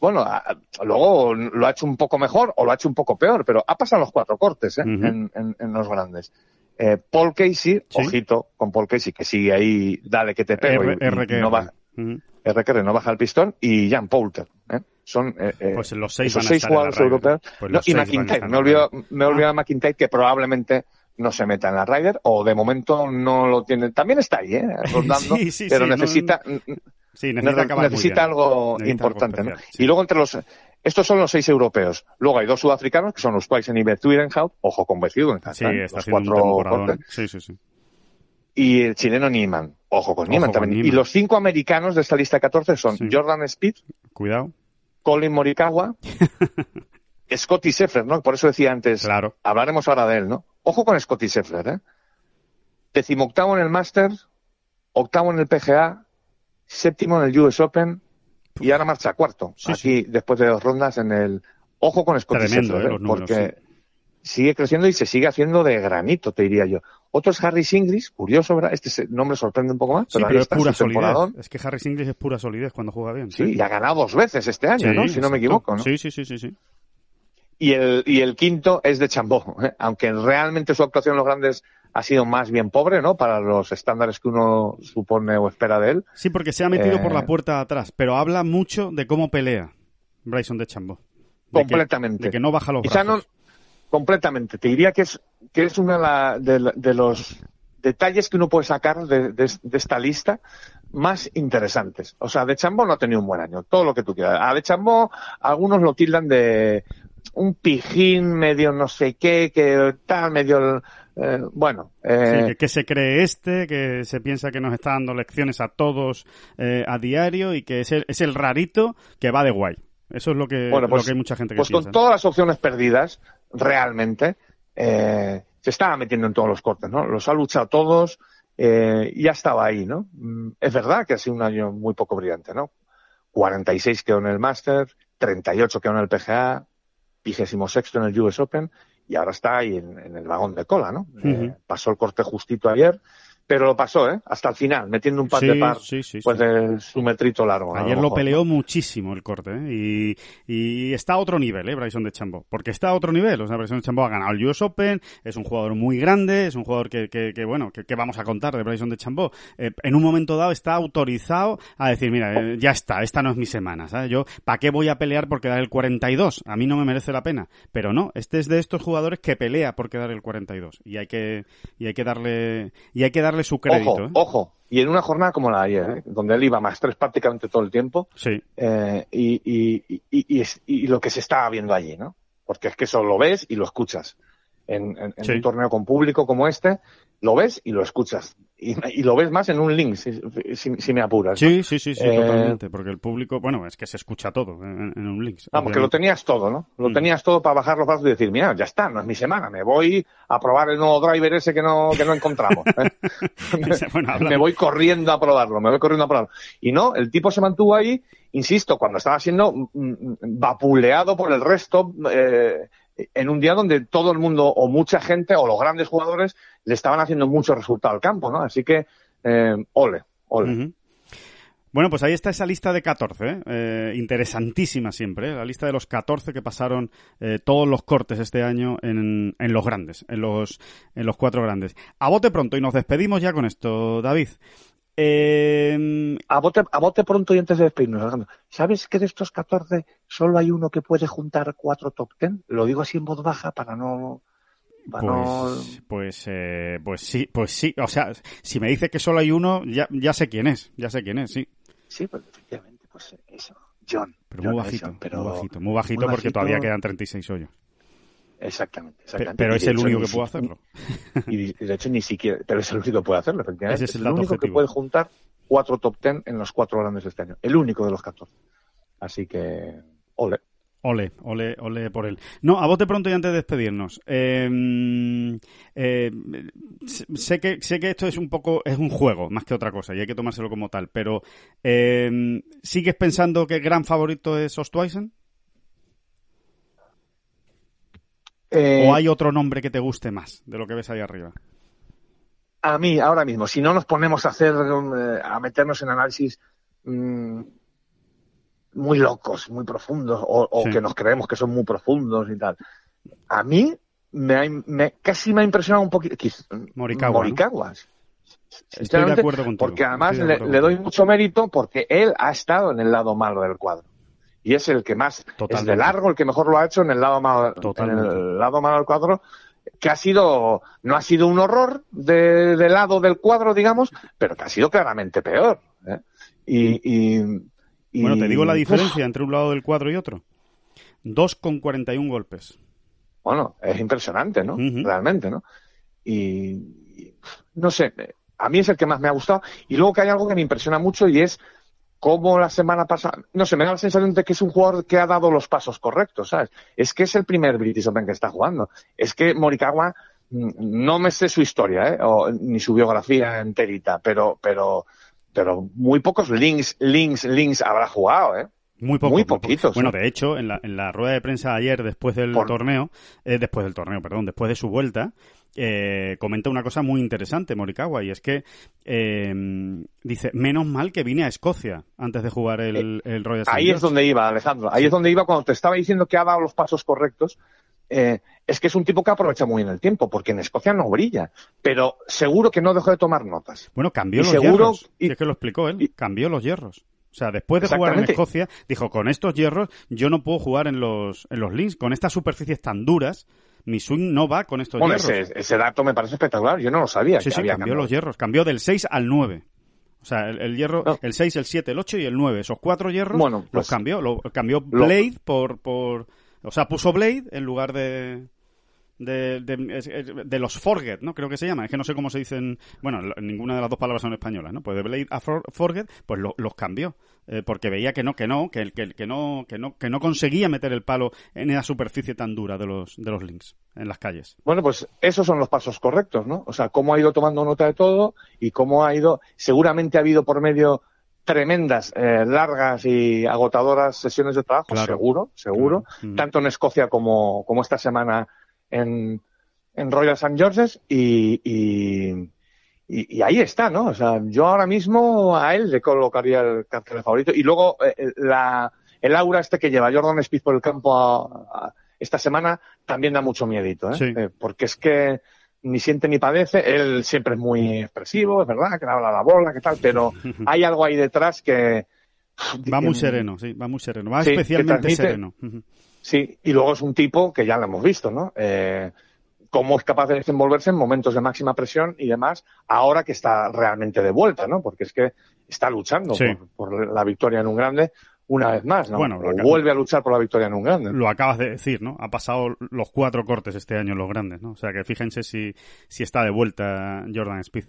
bueno, a- luego lo ha hecho un poco mejor o lo ha hecho un poco peor, pero ha pasado los cuatro cortes eh, en, en- en los grandes. Eh, Paul Casey, Sí. ojito con Paul Casey, que sigue ahí, dale que te pego, R, y- no, baja, no el pistón, y Jan Poulter. ¿eh? Son eh, eh, Pues los seis esos van seis jugadores europeos. Pues No, y McIntyre, me Ryder. me he olvidado de McIntyre, que probablemente no se meta en la Ryder, o de momento no lo tiene. También está ahí, ¿eh? rondando, Sí, sí, pero sí, no- necesita, Sí, necesita algo Necesita importante. algo ¿no? especial, sí. Y luego entre los, estos son los seis europeos. Luego hay dos sudafricanos, que son los Twice y Betwirenhout, ojo con Betwirenhout, Sí, está los cuatro. Sí, sí, sí. Y el chileno Niemann, ojo con Ojo Niemann con también. Niemann. Y los cinco americanos de esta lista de 14 son Sí. Jordan Speed, Cuidado. Colin Morikawa, Scotty Scheffler, ¿no? Por eso decía antes, Claro. hablaremos ahora de él, ¿no? Ojo con Scotty Scheffler, ¿eh? Decimoctavo en el Masters, octavo en el PGA, séptimo en el US Open y ahora marcha cuarto. Sí, aquí, después de dos rondas en el... Ojo con Scottie Tremendo, Scheffler, eh, los números, porque sigue creciendo y se sigue haciendo de granito, te diría yo. Otro es Harry Singlis, curioso, ¿verdad? Este nombre sorprende un poco más, Sí, pero, es está pura temporadón. solidez. Es que Harris English es pura solidez cuando juega bien. Sí, y ha ganado dos veces este año, ¿no? Si no me equivoco, ¿no? Sí, sí, sí, sí, sí. Y el, y el quinto es de Chambó, ¿eh? aunque realmente su actuación en los grandes ha sido más bien pobre, ¿no? Para los estándares que uno supone o espera de él. Sí, porque se ha metido Eh, por la puerta de atrás, pero habla mucho de cómo pelea Bryson de Chambo. De que- Completamente. de que no baja los Quizá no, brazos. completamente. Te diría que es, que es uno de, los detalles que uno puede sacar de, de- de esta lista más interesantes. O sea, de Chambó no ha tenido un buen año, todo lo que tú quieras. A de Chambó algunos lo tildan de un pijín medio no sé qué, que tal, medio... eh, bueno, eh, Sí, que, que se cree este, que se piensa que nos está dando lecciones a todos eh, a diario y que es el, es el rarito que va de guay. Eso es lo que, Bueno, pues- lo que hay mucha gente que pues piensa. con todas las opciones perdidas, realmente, se estaba metiendo en todos los cortes, ¿no? Los ha luchado todos y ya estaba ahí, ¿no? Mm, Es verdad que ha sido un año muy poco brillante, ¿no? 46 quedó en el Master, 38 quedó en el PGA, 26 en el US Open y ahora está ahí en, en el vagón de cola, ¿no? Eh, pasó el corte justito ayer, pero lo pasó, ¿eh? Hasta el final, metiendo un par Sí, de par, sí, sí, pues sí. de su metrito largo. Ayer lo peleó muchísimo el corte, ¿eh? y, y está a otro nivel, ¿eh? Bryson de Chambo. Porque está a otro nivel. O sea, Bryson de Chambo ha ganado el US Open, es un jugador muy grande, es un jugador que, que, que, bueno, que, que vamos a contar de Bryson de Chambo. Eh, en un momento dado está autorizado a decir, mira, eh, ya está, esta no es mi semana, ¿sabes? Yo, ¿para qué voy a pelear por quedar el 42? A mí no me merece la pena. Pero no, este es de estos jugadores que pelea por quedar el 42. Y hay que, y hay que darle, y hay que darle su crédito, Ojo, ¿eh? ojo. Y en una jornada como la de ayer, ¿eh? donde él iba más tres prácticamente todo el tiempo, Sí. eh, y, y, y, y- y es- y lo que se estaba viendo allí, ¿no? Porque es que eso lo ves y lo escuchas. En, en- en Sí. un torneo con público como este, lo ves y lo escuchas. Y, y lo ves más en un link, si, si- si me apuras. ¿no? Sí, sí, sí, sí, Eh, totalmente. Porque el público, bueno, es que se escucha todo en, en un link. Vamos, que lo obviamente. tenías todo, ¿no? Lo Mm. tenías todo para bajar los brazos y decir, mira, ya está, no es mi semana, me voy a probar el nuevo driver ese que no, que no encontramos. ¿eh? Bueno, me voy corriendo a probarlo, me voy corriendo a probarlo. Y no, el tipo se mantuvo ahí, insisto, cuando estaba siendo mm, mm, vapuleado por el resto, eh, en un día donde todo el mundo, o mucha gente, o los grandes jugadores, le estaban haciendo mucho resultado al campo, ¿no? Así que, eh, ole, ole. Bueno, pues ahí está esa lista de 14, ¿eh? Eh, interesantísima siempre, ¿eh? la lista de los 14 que pasaron todos los cortes este año en, en los grandes, en los, en los cuatro grandes. A bote pronto y nos despedimos ya con esto, David. A bote, a bote pronto y antes de despedirnos, ¿sabes que de estos 14 solo hay uno que puede juntar cuatro top 10? Lo digo así en voz baja para no... Para no... pues, pues, eh, pues sí, pues sí. O sea, si me dice que solo hay uno, ya, ya sé quién es, ya sé quién es, sí. Sí, pues efectivamente, pues eso. John. Pero John muy bajito, Nelson, pero muy bajito, muy bajito muy porque bajito. todavía quedan 36 hoyos. Exactamente, exactamente. Pero es el único ni que puede hacerlo. Y de hecho ni siquiera, pero es el único que puede hacerlo, efectivamente. Ese es el único que puede juntar cuatro top 10 en los cuatro grandes de este año. El único de los 14. Así que, ole. Ole, ole, ole por él. No, a bote pronto y antes de despedirnos. Eh, eh, sé que sé que esto es un poco es un juego más que otra cosa y hay que tomárselo como tal. Pero eh, sigues pensando que el gran favorito es Ostweisen Eh, o hay otro nombre que te guste más de lo que ves ahí arriba. a mí, ahora mismo, si no nos ponemos a hacer, eh, a meternos en análisis mm, muy locos, muy profundos, o, o Sí. que nos creemos que son muy profundos y tal, a mí me, ha- me- casi me ha impresionado un poquito Morikawa, ¿no? Morikawa. Estoy de acuerdo contigo. Porque además le, doy mucho mérito porque él ha estado en el lado malo del cuadro. Y es el que más, es Totalmente. de largo el que mejor lo ha hecho en el lado malo, en el lado malo del cuadro, que ha sido, no ha sido un horror de, de lado del cuadro, digamos, pero que ha sido claramente peor. ¿eh? Y, y- y- Bueno, te digo la uf, diferencia entre un lado del cuadro y otro. 2,41 golpes. bueno, es impresionante, ¿no? Realmente, ¿no? Y, y, no sé, a mí es el que más me ha gustado. Y luego que hay algo que me impresiona mucho y es cómo la semana pasada, no sé, me da la sensación de que es un jugador que ha dado los pasos correctos, ¿sabes? Es que es el primer British Open que está jugando. Es que Morikawa no me sé su historia, ¿eh? o, ni su biografía enterita, pero, pero, pero muy pocos links, links, links habrá jugado, ¿eh? Muy, muy poquitos. Bueno, de hecho, en la, en la rueda de prensa ayer, después del torneo, eh, después del torneo, perdón, después de su vuelta, eh, comenta una cosa muy interesante, Morikawa, y es que eh, dice, menos mal que vine a Escocia antes de jugar el, el Royal Ahí es donde iba, Alejandro. Ahí es donde iba cuando te estaba diciendo que ha dado los pasos correctos. Es que es un tipo que aprovecha muy bien el tiempo, porque en Escocia no brilla, pero seguro que no dejó de tomar notas. Bueno, cambió los hierros. Y, es que lo explicó él, cambió los hierros. O sea, después de jugar en Escocia, dijo, con estos hierros yo no puedo jugar en los, en los links, con estas superficies tan duras, mi swing no va con estos hierros. Ese, ese, dato me parece espectacular, yo no lo sabía. Sí, sí, cambió los hierros, cambió del 6 al 9. O sea, el, hierro, el 6, el 7, el 8 y el 9, esos cuatro hierros bueno, los pues cambió. Lo, cambió Blade por, por... O sea, puso Blade en lugar de de, los Forget, ¿no? Creo que se llama. Es que no sé cómo se dicen. Bueno, ninguna de las dos palabras son españolas, ¿no? Pues de Blade a Forget, pues los cambió. Eh, porque veía que no, que no, que, que, que, no, que no, que no conseguía meter el palo en esa superficie tan dura de los, de los links en las calles. Bueno, pues esos son los pasos correctos, ¿no? O sea, cómo ha ido tomando nota de todo y cómo ha ido. Seguramente ha habido por medio tremendas, eh, largas y agotadoras sesiones de trabajo, seguro, seguro, mm. tanto en Escocia como, como esta semana en, en Royal St. George's y, y, y, ahí está, ¿no? O sea, yo ahora mismo a él le colocaría el cartel favorito. Y luego eh, la, el aura este que lleva Jordan Speed por el campo esta semana también da mucho miedito, ¿eh? ¿eh? Porque es que ni siente ni padece, él siempre es muy expresivo, es verdad, que le habla la bola, que tal, pero hay algo ahí detrás que... Va muy sereno, sí, va muy sereno, va especialmente sereno. Sí, y luego es un tipo que ya lo hemos visto, ¿no? Eh, cómo es capaz de desenvolverse en momentos de máxima presión y demás, ahora que está realmente de vuelta, ¿no? Porque es que está luchando por, la victoria en un grande una vez más, ¿no? Bueno, vuelve a luchar por la victoria en un grande. Lo acabas de decir, ¿no? Ha pasado los cuatro cortes este año en los grandes, ¿no? O sea que fíjense si, si está de vuelta Jordan Speed.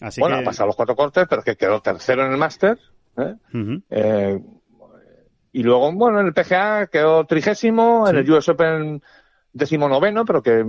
Así bueno, ha pasado los cuatro cortes, pero que quedó tercero en el máster. ¿eh? eh y luego, bueno, en el PGA quedó trigésimo, en el US Open decimonoveno, pero que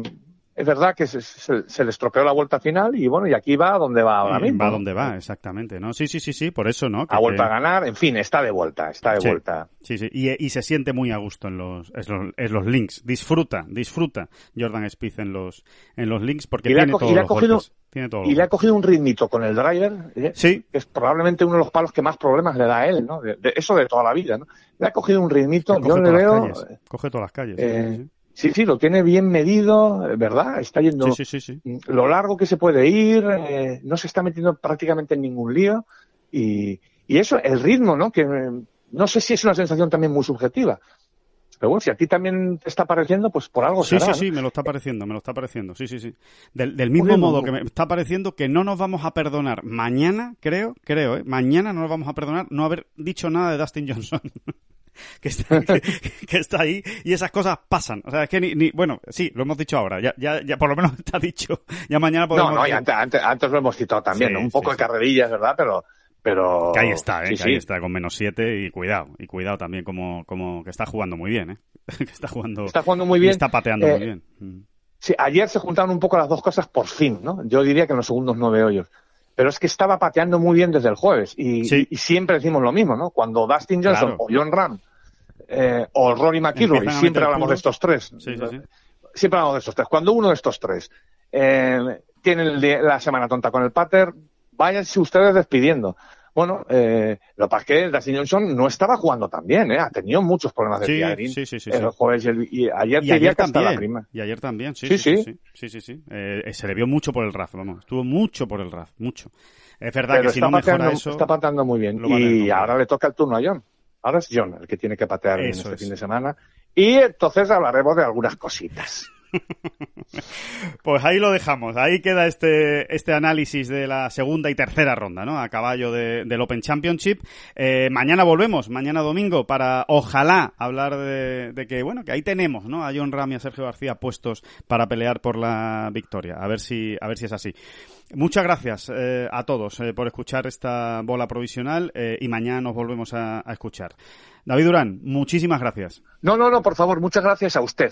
es verdad que se, se, le estropeó la vuelta final y bueno, y aquí va donde va ahora mismo. Va donde va, exactamente, ¿no? Sí, sí, sí, sí, por eso, ¿no? ha vuelto a ganar, en fin, está de vuelta, está de vuelta. Sí, sí, y, y, se siente muy a gusto en los, en los, links. Disfruta, disfruta Jordan Spieth en los, en los links porque tiene, todos los cogido, tiene Y le ha cogido un ritmito con el driver, ¿eh? sí. que es probablemente uno de los palos que más problemas le da a él, ¿no? De, eso de toda la vida, ¿no? Le ha cogido un ritmito, yo le veo... Coge todas las calles. Eh, Sí, sí, lo tiene bien medido, ¿verdad? Está yendo lo largo que se puede ir, eh, no se está metiendo prácticamente en ningún lío. Y, y eso, el ritmo, ¿no? Que no sé si es una sensación también muy subjetiva. Pero bueno, si a ti también te está pareciendo, pues por algo sí, será. Sí, sí, me lo está pareciendo, me lo está pareciendo. Sí, sí, sí. Del, del mismo modo que me está pareciendo que no nos vamos a perdonar mañana, creo, creo, ¿eh? Mañana no nos vamos a perdonar no haber dicho nada de Dustin Johnson. que está, que, está ahí y esas cosas pasan. O sea, es que ni, bueno, sí, lo hemos dicho ahora, ya, ya, ya por lo menos está dicho. Ya mañana podemos... No, no, antes, antes, lo hemos citado también, un poco de carrerillas, ¿verdad? Pero, pero... Que ahí está, ¿eh? que ahí está con menos siete y cuidado, y cuidado también como, como que está jugando muy bien, ¿eh? que está jugando... Está jugando muy bien. está pateando muy eh, bien. Mm. Sí, ayer se juntaron un poco las dos cosas por fin, ¿no? Yo diría que en los segundos nueve hoyos pero es que estaba pateando muy bien desde el jueves. Y, siempre decimos lo mismo, ¿no? Cuando Dustin Johnson o John Ram eh, o Rory McIlroy, siempre hablamos de estos tres. Siempre hablamos de estos tres. Cuando uno de estos tres eh, tiene la semana tonta con el pater, váyanse ustedes despidiendo. Bueno, eh, lo que pasa es que Dustin Johnson no estaba jugando tan bien, ¿eh? ha tenido muchos problemas de sí, sí, sí, sí, el jueves y, el, y ayer, y ayer también, la prima. Y ayer también, sí, sí, sí, sí, sí, Eh, se le vio mucho por el RAF, vamos, estuvo mucho por el RAF, mucho. Es verdad que si no mejora eso... Está pateando muy bien y ahora le toca el turno a John. Ahora es John el que tiene que patear en este fin de semana. Y entonces hablaremos de algunas cositas. Pues ahí lo dejamos. Ahí queda este, este análisis de la segunda y tercera ronda, ¿no? A caballo del Open Championship. Eh, mañana volvemos, mañana domingo, para ojalá hablar de, que, bueno, que ahí tenemos, ¿no? A John Ram y a Sergio García puestos para pelear por la victoria. A ver si, a ver si es así. Muchas gracias eh, a todos eh, por escuchar esta bola provisional y mañana nos volvemos a, a escuchar. David Durán, muchísimas gracias. No, no, no, por favor, muchas gracias a usted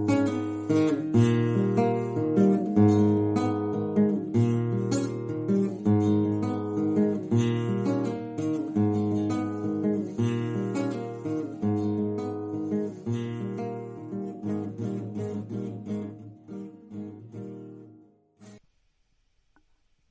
Mm-hmm.